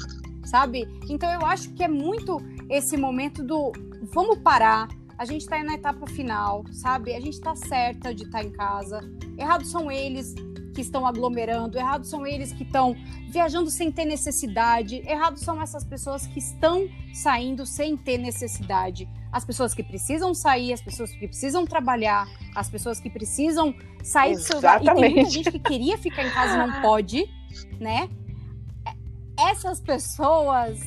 S1: sabe? Então eu acho que é muito esse momento do vamos parar, a gente está na etapa final, sabe? A gente está certa de estar tá em casa. Errados são eles que estão aglomerando, errados são eles que estão viajando sem ter necessidade, errados são essas pessoas que estão saindo sem ter necessidade. As pessoas que precisam sair, as pessoas que precisam trabalhar, as pessoas que precisam sair
S2: dos seus... E
S1: tem muita gente que queria ficar em casa e não pode, né? Essas pessoas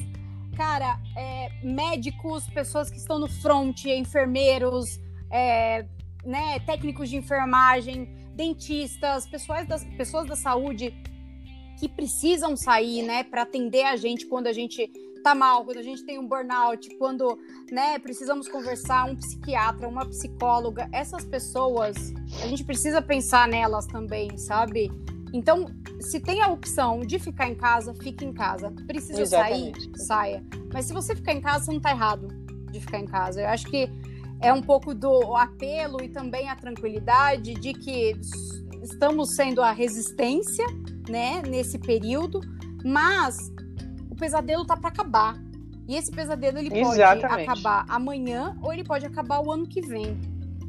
S1: cara, é, médicos, pessoas que estão no front, enfermeiros, é, né, técnicos de enfermagem, dentistas, pessoas, das, pessoas da saúde que precisam sair, né, para atender a gente quando a gente tá mal, quando a gente tem um burnout, quando, né, precisamos conversar, um psiquiatra, uma psicóloga, essas pessoas, a gente precisa pensar nelas também, sabe? Então, se tem a opção de ficar em casa, fique em casa. Precisa Exatamente. sair, saia. Mas se você ficar em casa, você não está errado de ficar em casa. Eu acho que é um pouco do apelo e também a tranquilidade de que estamos sendo a resistência, né, nesse período, mas o pesadelo tá para acabar. E esse pesadelo ele pode Exatamente. acabar amanhã ou ele pode acabar o ano que vem.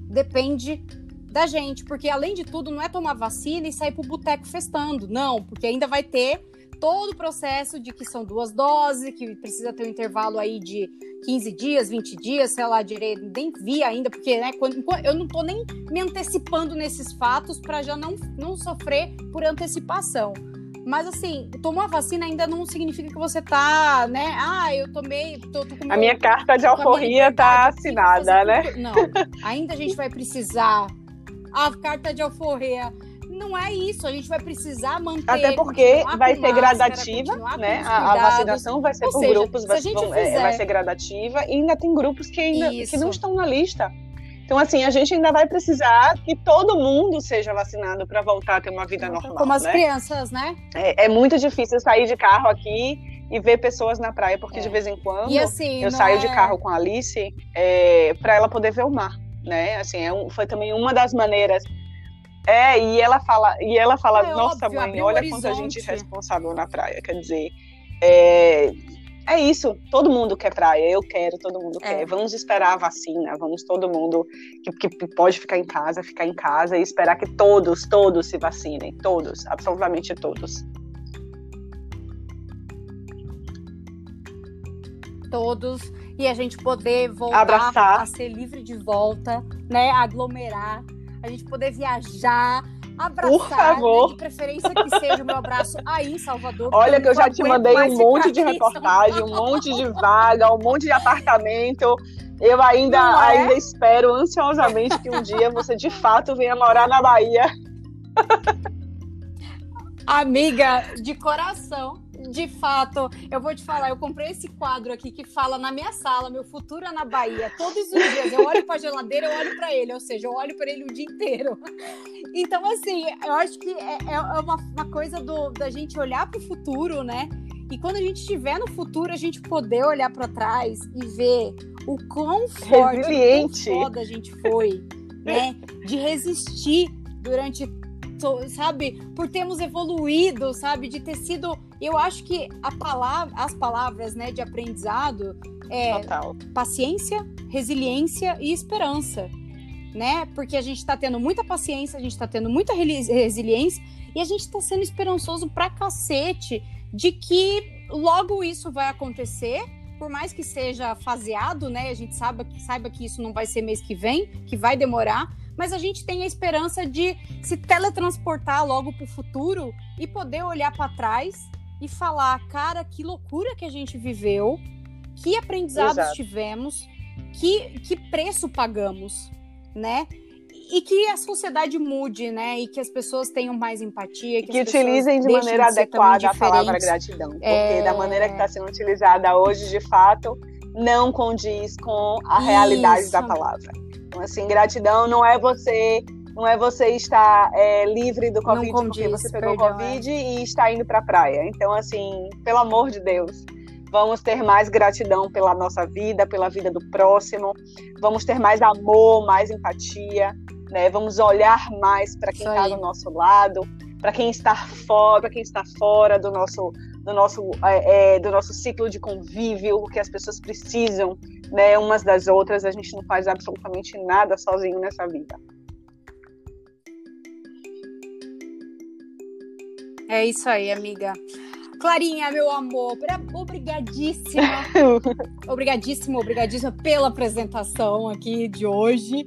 S1: Depende da gente, porque além de tudo, não é tomar vacina e sair pro boteco festando, não, porque ainda vai ter todo o processo de que são duas doses, que precisa ter um intervalo aí de 15 dias, 20 dias, sei lá direito, nem vi ainda, porque né, quando, eu não tô nem me antecipando nesses fatos para já não, não sofrer por antecipação. Mas assim, tomar vacina ainda não significa que você tá, né? Ah, eu tomei. Tô, tô
S2: a minha carta de alforria tá assinada, né?
S1: Não, ainda a gente vai precisar a carta de alforria. Não é isso, a gente vai precisar manter.
S2: Até porque vai ser gradativa, né? A, a, vacinação vai ser Ou por seja, grupos, vai, vão, é, fizer... vai ser gradativa e ainda tem grupos que ainda que não estão na lista. Então, assim, a gente ainda vai precisar que todo mundo seja vacinado para voltar a ter uma vida normal.
S1: Como as
S2: né?
S1: crianças, né?
S2: É, é, muito difícil sair de carro aqui e ver pessoas na praia, porque é. de vez em quando
S1: assim,
S2: eu saio é... de carro com a Alice é, para ela poder ver o mar né? Assim, é um, foi também uma das maneiras. É, e ela fala, e ela fala, é, nossa óbvio, mãe, olha quanta gente responsável na praia. Quer dizer, é, é isso, todo mundo quer praia, eu quero, todo mundo é. quer. Vamos esperar a vacina, vamos todo mundo que, que, pode ficar em casa, ficar em casa e esperar que todos, todos se vacinem, todos, absolutamente todos.
S1: Todos e a gente poder voltar Abraçar. a ser livre de volta, né? Aglomerar, a gente poder viajar, abraçar, Por favor. Né? de preferência que seja o meu abraço aí em Salvador.
S2: Olha que eu já te mandei um monte de reportagem, um monte de vaga, um monte de apartamento. Eu ainda, é? ainda espero ansiosamente que um dia você de fato venha morar na Bahia.
S1: Amiga, de coração de fato, eu vou te falar, eu comprei esse quadro aqui que fala na minha sala, meu futuro é na Bahia. Todos os dias eu olho para a geladeira, eu olho para ele, ou seja, eu olho para ele o dia inteiro. Então, assim, eu acho que é, é uma, uma coisa do, da gente olhar para o futuro, né? E quando a gente estiver no futuro, a gente poder olhar para trás e ver o quão forte, Resiliente. quão foda a gente foi, né? De resistir durante sabe, por termos evoluído, sabe, de ter sido, eu acho que a palavra, as palavras, né, de aprendizado é Total. paciência, resiliência e esperança, né? Porque a gente está tendo muita paciência, a gente está tendo muita resiliência e a gente está sendo esperançoso pra cacete de que logo isso vai acontecer por mais que seja faseado, né? A gente saiba, saiba que isso não vai ser mês que vem, que vai demorar, mas a gente tem a esperança de se teletransportar logo para o futuro e poder olhar para trás e falar, cara, que loucura que a gente viveu, que aprendizados Exato. tivemos, que, que preço pagamos, né? E que a sociedade mude, né? E que as pessoas tenham mais empatia. Que,
S2: que utilizem de maneira de adequada a palavra gratidão. Porque é... da maneira que está sendo utilizada hoje, de fato, não condiz com a realidade Isso. da palavra. Então, assim, gratidão não é você não é você estar é, livre do Covid porque você pegou perdão, Covid é. e está indo para a praia. Então, assim, pelo amor de Deus, vamos ter mais gratidão pela nossa vida, pela vida do próximo, vamos ter mais amor, mais empatia, né? Vamos olhar mais para quem está do nosso lado, para quem está fora, para quem está fora do nosso do nosso é, é, do nosso ciclo de convívio, o que as pessoas precisam, né, umas das outras. A gente não faz absolutamente nada sozinho nessa vida.
S1: É isso aí, amiga. Clarinha, meu amor, obrigadíssima. [laughs] obrigadíssima, obrigadíssima pela apresentação aqui de hoje.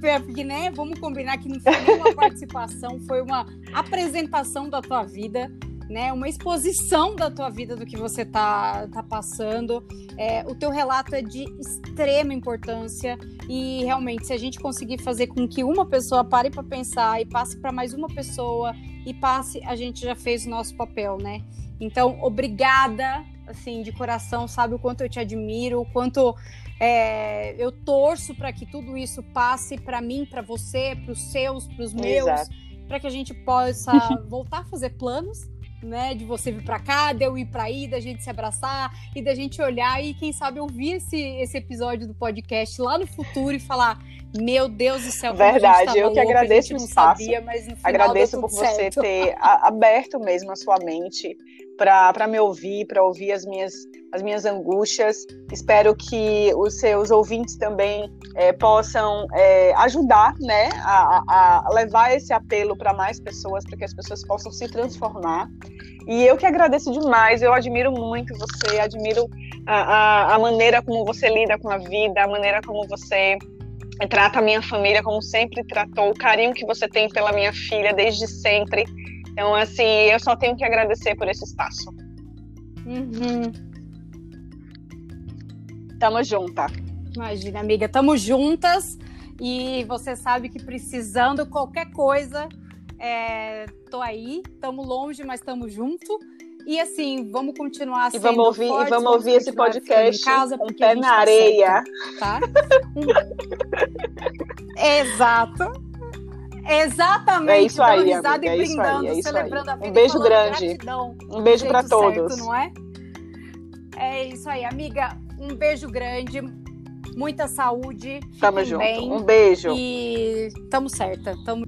S1: Porque, né, vamos combinar que não foi uma participação, foi uma apresentação da tua vida né, uma exposição da tua vida, do que você tá, tá passando. É, o teu relato é de extrema importância e realmente, se a gente conseguir fazer com que uma pessoa pare para pensar e passe para mais uma pessoa e passe, a gente já fez o nosso papel, né? Então, obrigada, assim, de coração, sabe o quanto eu te admiro, o quanto é, eu torço para que tudo isso passe para mim, para você, para os seus, para os meus, para que a gente possa [laughs] voltar a fazer planos né? De você vir para cá, de eu ir para aí, da gente se abraçar e da gente olhar e quem sabe ouvir esse, esse episódio do podcast lá no futuro e falar meu Deus do céu,
S2: verdade. Eu que agradeço o espaço. Sabia, agradeço por você ter aberto mesmo a sua mente para me ouvir, para ouvir as minhas as minhas angústias. Espero que os seus ouvintes também é, possam é, ajudar, né, a, a levar esse apelo para mais pessoas, para que as pessoas possam se transformar. E eu que agradeço demais. Eu admiro muito você, admiro a, a, a maneira como você lida com a vida, a maneira como você trata a minha família como sempre tratou, o carinho que você tem pela minha filha desde sempre. Então, assim, eu só tenho que agradecer por esse espaço.
S1: Uhum.
S2: Tamo junta.
S1: Imagina, amiga, tamo juntas. E você sabe que precisando qualquer coisa, é, tô aí. Tamo longe, mas tamo junto. E assim, vamos continuar
S2: e vamos ouvir, fortes, e vamos, ouvir esse podcast casa, com um pé na tá areia.
S1: Tá? Exato. Exatamente.
S2: É isso aí, amiga, é isso aí, é isso aí. Um beijo grande. Gratidão, um beijo para todos.
S1: Certo, não é? É isso aí, amiga. Um beijo grande. Muita saúde.
S2: Tamo junto. Bem, um beijo.
S1: E tamo certa. Tamo